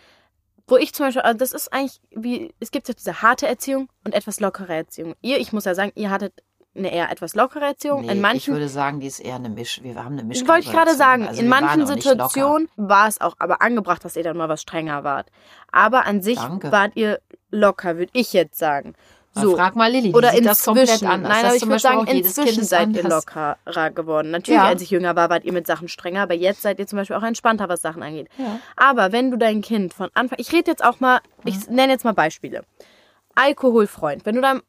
Speaker 2: wo ich zum Beispiel, also das ist eigentlich wie, es gibt ja diese harte Erziehung und etwas lockere Erziehung. Ihr, ich muss ja sagen, ihr hattet eine eher etwas lockere Erziehung.
Speaker 1: Nee,
Speaker 2: in
Speaker 1: ich
Speaker 2: manchen
Speaker 1: würde sagen, die ist eher eine Misch. Wir haben eine Misch.
Speaker 2: wollte ich gerade sagen,
Speaker 1: Also
Speaker 2: in manchen. Situationen war es auch aber angebracht, dass ihr dann mal was strenger wart. Aber an sich
Speaker 1: Danke.
Speaker 2: wart ihr locker, würde ich jetzt sagen.
Speaker 1: So. Frag mal Lilly, die
Speaker 2: Oder
Speaker 1: sieht das komplett anders.
Speaker 2: Nein,
Speaker 1: das
Speaker 2: aber ich würde sagen,
Speaker 1: auch jedes Kind
Speaker 2: inzwischen seid ihr lockerer geworden. Natürlich,
Speaker 1: Ja.
Speaker 2: als ich jünger war, wart ihr mit Sachen strenger, aber jetzt seid ihr zum Beispiel auch entspannter, was Sachen angeht.
Speaker 1: Ja.
Speaker 2: Aber wenn du dein Kind von Anfang, ich rede jetzt auch mal, ich nenne jetzt mal Beispiele. Alkoholfreund. Wenn du deinem,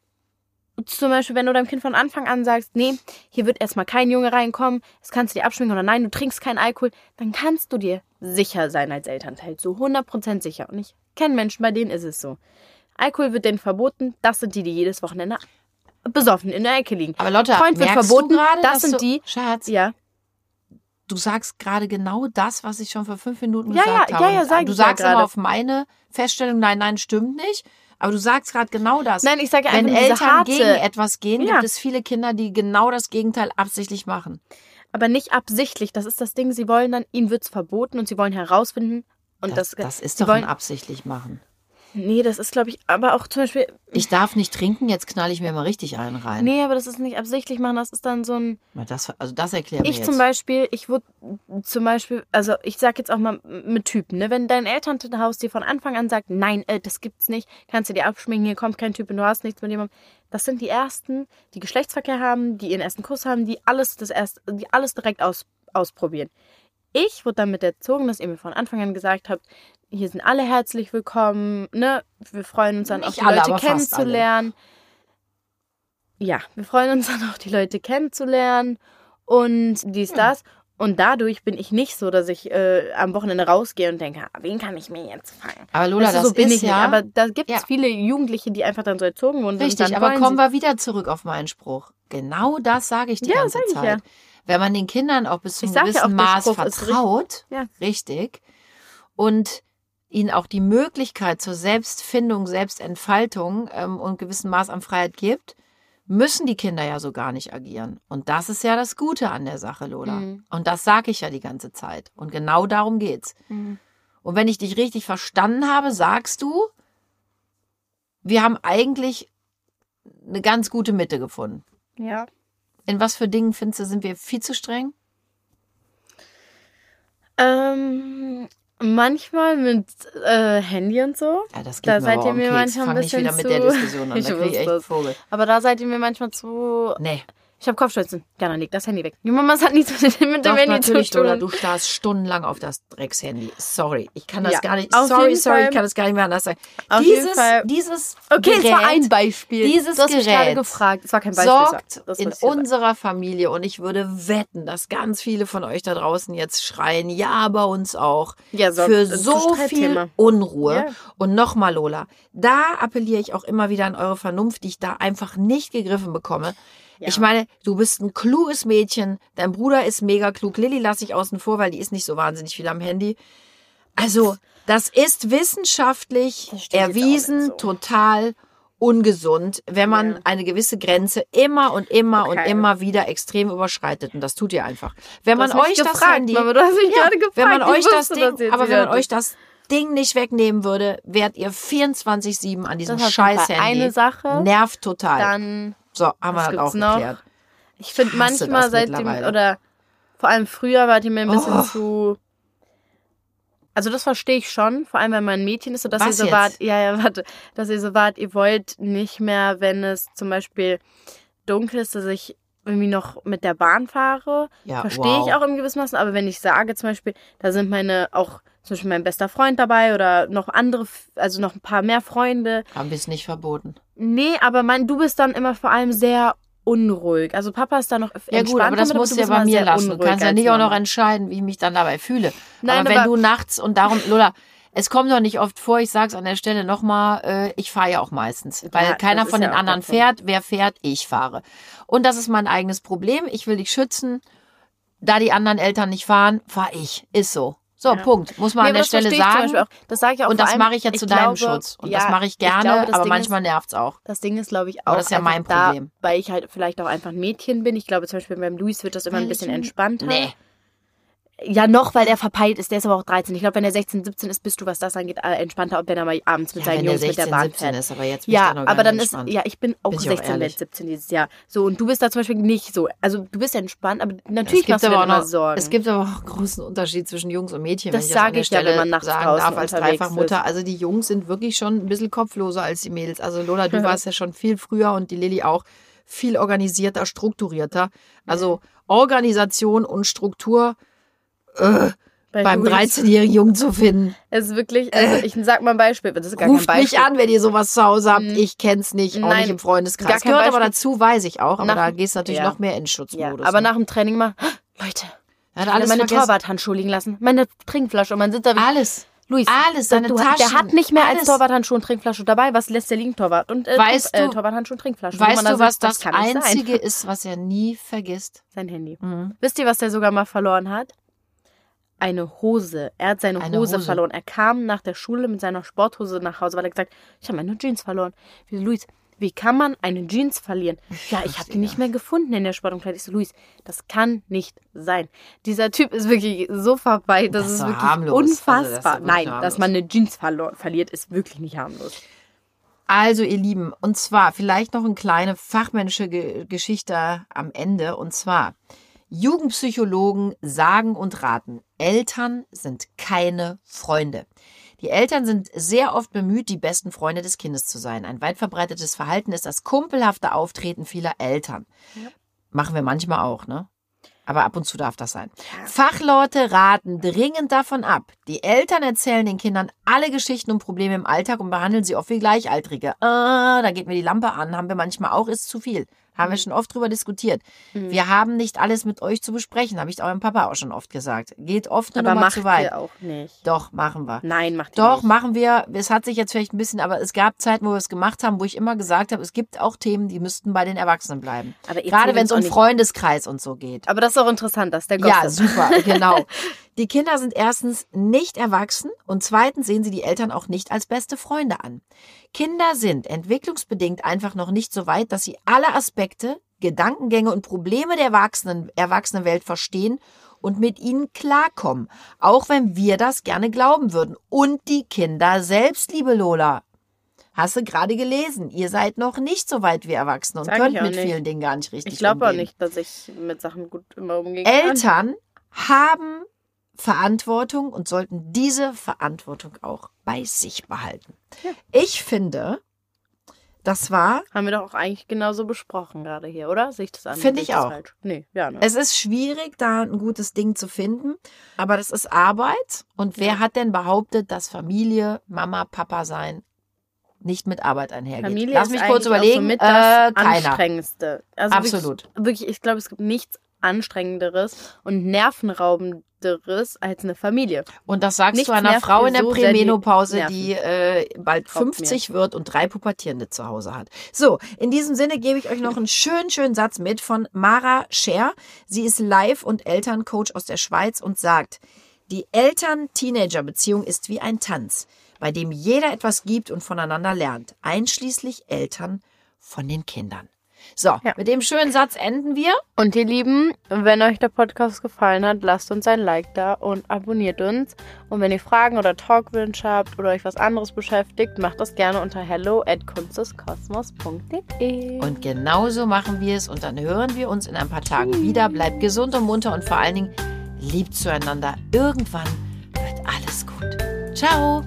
Speaker 2: zum Beispiel, wenn du deinem Kind von Anfang an sagst, nee, hier wird erstmal kein Junge reinkommen, das kannst du dir abschminken oder nein, du trinkst keinen Alkohol, dann kannst du dir sicher sein als Elternteil. So 100% sicher. Und ich kenne Menschen, bei denen ist es so. Alkohol wird denen verboten, das sind die, die jedes Wochenende besoffen in der Ecke liegen.
Speaker 1: Aber Lotta,
Speaker 2: Freund wird verboten,
Speaker 1: du gerade,
Speaker 2: das sind
Speaker 1: du,
Speaker 2: die-
Speaker 1: Schatz,
Speaker 2: Ja.
Speaker 1: du sagst gerade genau das, was ich schon vor fünf Minuten
Speaker 2: Ja,
Speaker 1: gesagt
Speaker 2: ja,
Speaker 1: habe.
Speaker 2: ja, ja, sag
Speaker 1: du
Speaker 2: ich ja
Speaker 1: sagst immer
Speaker 2: gerade.
Speaker 1: auf meine Feststellung, nein, nein, stimmt nicht. Aber du sagst gerade genau das.
Speaker 2: Nein, ich sage
Speaker 1: Wenn Eltern
Speaker 2: harte,
Speaker 1: gegen etwas gehen,
Speaker 2: Ja.
Speaker 1: gibt es viele Kinder, die genau das Gegenteil absichtlich machen.
Speaker 2: aber nicht absichtlich. Das ist das Ding. Sie wollen dann, ihnen wird's verboten und sie wollen herausfinden. Und
Speaker 1: Das,
Speaker 2: das,
Speaker 1: das ist
Speaker 2: sie
Speaker 1: doch
Speaker 2: wollen,
Speaker 1: absichtlich machen.
Speaker 2: Nee, das ist, glaube ich, aber auch zum Beispiel.
Speaker 1: Ich darf nicht trinken, jetzt knall ich mir mal richtig einen rein.
Speaker 2: Nee, aber das ist nicht absichtlich machen. Das ist dann so ein.
Speaker 1: Das, also das erklär mir
Speaker 2: Ich
Speaker 1: jetzt.
Speaker 2: zum Beispiel, ich wurde zum Beispiel, also ich sag jetzt auch mal mit Typen, ne? Wenn dein Elternhaus dir von Anfang an sagt, nein, äh, das gibt's nicht, kannst du dir abschminken, hier kommt kein Typ und du hast nichts mit jemandem. Das sind die ersten, die Geschlechtsverkehr haben, die ihren ersten Kuss haben, die alles das erst, die alles direkt aus, ausprobieren. Ich wurde damit erzogen, dass ihr mir von Anfang an gesagt habt, hier sind alle herzlich willkommen, ne? Wir freuen uns dann
Speaker 1: Nicht
Speaker 2: auch die
Speaker 1: alle,
Speaker 2: Leute kennenzulernen. Ja, wir freuen uns dann auch die Leute kennenzulernen und dies, das. Und dadurch bin ich nicht so, dass ich äh, am Wochenende rausgehe und denke, ah, wen kann ich mir jetzt fangen?
Speaker 1: aber Lola,
Speaker 2: Weißt du,
Speaker 1: das
Speaker 2: so bin
Speaker 1: ist
Speaker 2: ich
Speaker 1: ja
Speaker 2: nicht. Aber da gibt es
Speaker 1: Ja.
Speaker 2: viele Jugendliche, die einfach dann so erzogen wurden.
Speaker 1: richtig. Aber kommen wir wieder zurück auf meinen Spruch. Genau das sage ich die
Speaker 2: Ja,
Speaker 1: ganze Zeit.
Speaker 2: ja.
Speaker 1: Wenn man den Kindern auch bis zu einem
Speaker 2: ja
Speaker 1: gewissen
Speaker 2: der
Speaker 1: Maß
Speaker 2: Spruch
Speaker 1: vertraut,
Speaker 2: Ja.
Speaker 1: richtig, und ihnen auch die Möglichkeit zur Selbstfindung, Selbstentfaltung ähm, und gewissen Maß an Freiheit gibt, müssen die Kinder ja so gar nicht agieren. Und das ist ja das Gute an der Sache, Lola.
Speaker 2: Mhm.
Speaker 1: Und das sage ich ja die ganze Zeit. Und genau darum geht's.
Speaker 2: Mhm.
Speaker 1: Und wenn ich dich richtig verstanden habe, sagst du, wir haben eigentlich eine ganz gute Mitte gefunden.
Speaker 2: Ja.
Speaker 1: In was für Dingen findest du, sind wir viel zu streng?
Speaker 2: Ähm, Manchmal mit äh, Handy und so.
Speaker 1: Ja, das geht
Speaker 2: Da
Speaker 1: mir
Speaker 2: seid
Speaker 1: aber
Speaker 2: ihr mir manchmal ein
Speaker 1: nicht wieder
Speaker 2: bisschen
Speaker 1: mit der
Speaker 2: zu-
Speaker 1: Diskussion an. *laughs*
Speaker 2: Ich
Speaker 1: Da ich echt. Vogel.
Speaker 2: Aber da seid ihr mir manchmal zu.
Speaker 1: Nee.
Speaker 2: Ich habe Kopfschmerzen. Jana, leg das Handy weg. Die Mama hat nichts mit, mit
Speaker 1: Doch,
Speaker 2: dem Handy
Speaker 1: natürlich,
Speaker 2: zu tun.
Speaker 1: Lola, du starrst stundenlang auf das Dreckshandy. Sorry, ich kann das
Speaker 2: Ja,
Speaker 1: gar nicht. Sorry, sorry,
Speaker 2: Fall-
Speaker 1: ich kann das gar nicht mehr anders sagen.
Speaker 2: Auf jeden
Speaker 1: dieses,
Speaker 2: Fall-
Speaker 1: dieses
Speaker 2: Okay,
Speaker 1: Gerät
Speaker 2: es war ein Beispiel.
Speaker 1: Dieses
Speaker 2: hast mich gerade
Speaker 1: Gerät
Speaker 2: gefragt. Es war kein Beispiel.
Speaker 1: sorgt
Speaker 2: das
Speaker 1: in unserer Familie und ich würde wetten, dass ganz viele von euch da draußen jetzt schreien, ja, bei uns auch,
Speaker 2: Ja, sorgt
Speaker 1: für so viel. Unruhe.
Speaker 2: Ja.
Speaker 1: Und nochmal, Lola, da appelliere ich auch immer wieder an eure Vernunft, die ich da einfach nicht gegriffen bekomme.
Speaker 2: Ja.
Speaker 1: Ich meine, du bist ein kluges Mädchen, dein Bruder ist mega klug, Lilly lasse ich außen vor, weil die ist nicht so wahnsinnig viel am Handy. Also, das ist wissenschaftlich
Speaker 2: Das
Speaker 1: erwiesen,
Speaker 2: so.
Speaker 1: total ungesund, wenn man
Speaker 2: Ja.
Speaker 1: eine gewisse Grenze immer und immer und
Speaker 2: Okay.
Speaker 1: immer wieder extrem überschreitet. Und das tut ihr einfach. Wenn man euch das Handy,
Speaker 2: Mama,
Speaker 1: ja,
Speaker 2: gefragt.
Speaker 1: wenn man euch das
Speaker 2: das
Speaker 1: Ding,
Speaker 2: jetzt
Speaker 1: aber wenn man euch
Speaker 2: nicht.
Speaker 1: das Ding nicht wegnehmen würde, wärt ihr 24/7 an diesem
Speaker 2: Das
Speaker 1: scheiß Handy.
Speaker 2: eine Sache.
Speaker 1: Nervt total.
Speaker 2: Dann,
Speaker 1: so, haben wir
Speaker 2: was
Speaker 1: das auch
Speaker 2: noch?
Speaker 1: geklärt.
Speaker 2: ich finde manchmal seitdem, oder vor allem früher wart ihr mir ein bisschen
Speaker 1: Oh.
Speaker 2: zu. Also das verstehe ich schon, vor allem wenn man ein Mädchen ist, so dass
Speaker 1: Was
Speaker 2: ihr so
Speaker 1: jetzt?
Speaker 2: wart, ja, ja, warte, dass ihr so wart, ihr wollt nicht mehr, wenn es zum Beispiel dunkel ist, dass ich irgendwie noch mit der Bahn fahre.
Speaker 1: Ja,
Speaker 2: Verstehe
Speaker 1: wow.
Speaker 2: ich auch im gewissen Maßen, aber wenn ich sage zum Beispiel, da sind meine auch zum Beispiel mein bester Freund dabei oder noch andere, also noch ein paar mehr Freunde.
Speaker 1: Haben wir es nicht verboten.
Speaker 2: Nee, aber mein, du bist dann immer vor allem sehr unruhig. Also Papa ist da noch
Speaker 1: Ja gut, aber das musst
Speaker 2: du
Speaker 1: ja bei mir lassen. Du kannst ja nicht auch noch entscheiden, wie ich mich dann dabei fühle.
Speaker 2: Nein,
Speaker 1: aber wenn
Speaker 2: aber-
Speaker 1: du nachts und darum, Lola, es kommt doch nicht oft vor, ich sag's an der Stelle nochmal, äh, ich fahre ja auch meistens. Weil
Speaker 2: Ja,
Speaker 1: keiner von
Speaker 2: ja
Speaker 1: den
Speaker 2: auch
Speaker 1: anderen fährt. Wer fährt? Ich fahre. Und das ist mein eigenes Problem. Ich will dich schützen. Da die anderen Eltern nicht fahren, fahre ich. Ist so. So,
Speaker 2: Ja.
Speaker 1: Punkt. Muss man
Speaker 2: Nee,
Speaker 1: an der Stelle
Speaker 2: ich
Speaker 1: sagen.
Speaker 2: Auch. Das sage ich auch
Speaker 1: Und das
Speaker 2: allem,
Speaker 1: mache ich ja zu deinem
Speaker 2: glaube,
Speaker 1: Schutz. Und
Speaker 2: ja,
Speaker 1: das mache ich gerne,
Speaker 2: glaube, das
Speaker 1: aber
Speaker 2: Ding
Speaker 1: manchmal
Speaker 2: ist,
Speaker 1: nervt's auch.
Speaker 2: Das Ding ist, glaube ich, auch
Speaker 1: Aber das ist ja mein
Speaker 2: da,
Speaker 1: Problem.
Speaker 2: weil ich halt vielleicht auch einfach ein Mädchen bin. Ich glaube zum Beispiel beim Luis wird das immer ein bisschen entspannter.
Speaker 1: Nee.
Speaker 2: Ja, noch, weil er verpeilt ist. Der ist aber auch 13. Ich glaube, wenn er 16, 17 ist, bist du, was das angeht, äh, entspannter, ob wenn er mal abends mit
Speaker 1: Ja,
Speaker 2: seinen Jungs mit
Speaker 1: 16,
Speaker 2: der Bahn
Speaker 1: 17
Speaker 2: fährt.
Speaker 1: ist, aber jetzt
Speaker 2: Ja, aber dann
Speaker 1: nicht
Speaker 2: ist,
Speaker 1: entspannt.
Speaker 2: ja, ich bin auch
Speaker 1: Bin ich auch
Speaker 2: 16,
Speaker 1: ehrlich.
Speaker 2: werde 17 dieses Jahr. So, und du bist da zum Beispiel nicht so. Also, du bist entspannt, aber natürlich machst du dir
Speaker 1: auch
Speaker 2: immer
Speaker 1: noch,
Speaker 2: Sorgen.
Speaker 1: Es gibt aber auch einen großen Unterschied zwischen Jungs und Mädchen,
Speaker 2: Das
Speaker 1: wenn ich
Speaker 2: sage
Speaker 1: der
Speaker 2: ich ja, wenn man nachts
Speaker 1: sagen darf als Dreifachmutter.
Speaker 2: ist.
Speaker 1: Also die Jungs sind wirklich schon ein bisschen kopfloser als die Mädels. Also Lola, du warst ja schon viel früher und die Lilly auch viel organisierter, strukturierter. Also Organisation und Struktur äh,
Speaker 2: Bei
Speaker 1: beim
Speaker 2: Luis.
Speaker 1: 13-jährigen Jungen zu finden.
Speaker 2: Es ist wirklich, also ich sag mal ein Beispiel, das ist gar
Speaker 1: Ruft
Speaker 2: kein
Speaker 1: mich
Speaker 2: Beispiel.
Speaker 1: an, wenn ihr sowas zu Hause habt.
Speaker 2: Mhm.
Speaker 1: Ich kenn's nicht, auch
Speaker 2: Nein,
Speaker 1: nicht im Freundeskreis.
Speaker 2: gar kein
Speaker 1: Gehört aber
Speaker 2: Beispiel.
Speaker 1: dazu, weiß ich auch. Aber
Speaker 2: Nach-
Speaker 1: da gehst du natürlich
Speaker 2: ja.
Speaker 1: noch mehr in den
Speaker 2: Ja,
Speaker 1: Schutzmodus.
Speaker 2: aber
Speaker 1: ne?
Speaker 2: nach dem Training mal, Leute,
Speaker 1: Er hat
Speaker 2: ich habe
Speaker 1: alles
Speaker 2: meine
Speaker 1: vergessen.
Speaker 2: Torwarthandschuhe liegen lassen, meine Trinkflasche und man sitzt da wie,
Speaker 1: Alles.
Speaker 2: Luis,
Speaker 1: Alles, seine
Speaker 2: du,
Speaker 1: Taschen.
Speaker 2: der hat nicht mehr als
Speaker 1: alles.
Speaker 2: Torwarthandschuhe und Trinkflasche dabei. Was lässt der liegen, Torwart? Und äh,
Speaker 1: Weißt
Speaker 2: Trink-
Speaker 1: du-
Speaker 2: äh, Torwarthandschuhe und Trinkflasche. Wo
Speaker 1: Weißt
Speaker 2: man da
Speaker 1: du, was
Speaker 2: sitzt,
Speaker 1: das,
Speaker 2: kann nicht sein.
Speaker 1: Einzige ist, was er nie vergisst?
Speaker 2: Sein Handy.
Speaker 1: Mhm.
Speaker 2: Wisst ihr, was der sogar mal verloren hat? Eine Hose. Er hat seine
Speaker 1: Eine
Speaker 2: Hose,
Speaker 1: Hose.
Speaker 2: verloren. Er kam nach der Schule mit seiner Sporthose nach Hause, weil er gesagt ich habe meine Jeans verloren. Wie, Luis, wie kann man eine Jeans verlieren? Ja, ich habe die nicht mehr gefunden in der Sportumkleide. Ich so, Luis, das kann nicht sein. Dieser Typ ist wirklich so vorbei, das,
Speaker 1: Das ist
Speaker 2: wirklich
Speaker 1: harmlos. Also, das ist
Speaker 2: unfassbar.
Speaker 1: wirklich
Speaker 2: Nein,
Speaker 1: harmlos.
Speaker 2: dass man eine Jeans verliert, ist wirklich nicht harmlos.
Speaker 1: Also, ihr Lieben, und zwar vielleicht noch eine kleine fachmännische Ge Geschichte am Ende. Und zwar, Jugendpsychologen sagen und raten, Eltern sind keine Freunde. Die Eltern sind sehr oft bemüht, die besten Freunde des Kindes zu sein. Ein weit verbreitetes Verhalten ist das kumpelhafte Auftreten vieler Eltern. Machen wir manchmal auch, ne? Aber ab und zu darf das sein. Fachleute raten dringend davon ab. Die Eltern erzählen den Kindern alle Geschichten und Probleme im Alltag und behandeln sie oft wie Gleichaltrige. Ah, da geht mir die Lampe an, haben wir manchmal auch, ist zu viel. Haben wir schon oft drüber diskutiert. Wir haben nicht alles mit euch zu besprechen, habe ich eurem Papa auch schon oft gesagt. Geht oft eine
Speaker 2: Aber
Speaker 1: Nummer
Speaker 2: macht
Speaker 1: zu weit.
Speaker 2: ihr auch nicht.
Speaker 1: Doch, machen wir.
Speaker 2: Nein, macht ihr
Speaker 1: Doch,
Speaker 2: nicht.
Speaker 1: machen wir. Es hat sich jetzt vielleicht ein bisschen, aber es gab Zeiten, wo wir es gemacht haben, wo ich immer gesagt habe, es gibt auch Themen, die müssten bei den Erwachsenen bleiben.
Speaker 2: Aber
Speaker 1: Gerade wenn es um Freundeskreis und so geht.
Speaker 2: Aber das ist auch interessant, dass der
Speaker 1: Ja,
Speaker 2: Gossip.
Speaker 1: super, *laughs* genau. Die Kinder sind erstens nicht erwachsen und zweitens sehen sie die Eltern auch nicht als beste Freunde an. Kinder sind entwicklungsbedingt einfach noch nicht so weit, dass sie alle Aspekte, Gedankengänge und Probleme der Erwachsenen, Erwachsenenwelt verstehen und mit ihnen klarkommen, auch wenn wir das gerne glauben würden. Und die Kinder selbst, liebe Lola. Hast du gerade gelesen, ihr seid noch nicht so weit wie Erwachsene und
Speaker 2: Sag
Speaker 1: könnt mit
Speaker 2: nicht.
Speaker 1: vielen Dingen gar nicht richtig
Speaker 2: Ich glaube auch nicht, dass ich mit Sachen gut immer umgehen kann.
Speaker 1: Eltern haben Verantwortung und sollten diese Verantwortung auch bei sich behalten. Ja. Ich finde, das war.
Speaker 2: Haben wir doch auch eigentlich genauso besprochen gerade hier, oder? Sehe ich das an?
Speaker 1: Finde ich auch.
Speaker 2: Falsch? Nee, ja, ne?
Speaker 1: Es ist schwierig, da ein gutes Ding zu finden, aber das ist Arbeit. Und wer hat denn behauptet, dass Familie, Mama, Papa sein nicht mit Arbeit einhergeht?
Speaker 2: Familie
Speaker 1: Lass mich kurz überlegen.
Speaker 2: So mit das
Speaker 1: äh, keiner.
Speaker 2: Anstrengendste. Also
Speaker 1: Absolut.
Speaker 2: Wirklich, wirklich ich glaube, es gibt nichts anstrengenderes und nervenraubenderes als eine Familie.
Speaker 1: Und das sagst
Speaker 2: Nichts
Speaker 1: du einer Frau
Speaker 2: mir
Speaker 1: in der
Speaker 2: so
Speaker 1: Prämenopause, die äh, bald
Speaker 2: Glaubt
Speaker 1: 50 wird und drei Pubertierende zu Hause hat. So, in diesem Sinne gebe ich euch noch einen schönen, schönen Satz mit von Mara Scher. Sie ist Live- und Elterncoach aus der Schweiz und sagt, die Eltern-Teenager-Beziehung ist wie ein Tanz, bei dem jeder etwas gibt und voneinander lernt, einschließlich Eltern von den Kindern. So,
Speaker 2: Ja.
Speaker 1: mit dem schönen Satz enden wir.
Speaker 2: Und ihr Lieben, wenn euch der Podcast gefallen hat, lasst uns ein Like da und abonniert uns. Und wenn ihr Fragen oder Talkwünsche habt oder euch was anderes beschäftigt, macht das gerne unter hello at kunstdeskosmos.de.
Speaker 1: Und genauso machen wir es und dann hören wir uns in ein paar Tagen wieder. Bleibt gesund und munter und vor allen Dingen liebt zueinander. Irgendwann wird alles gut. Ciao.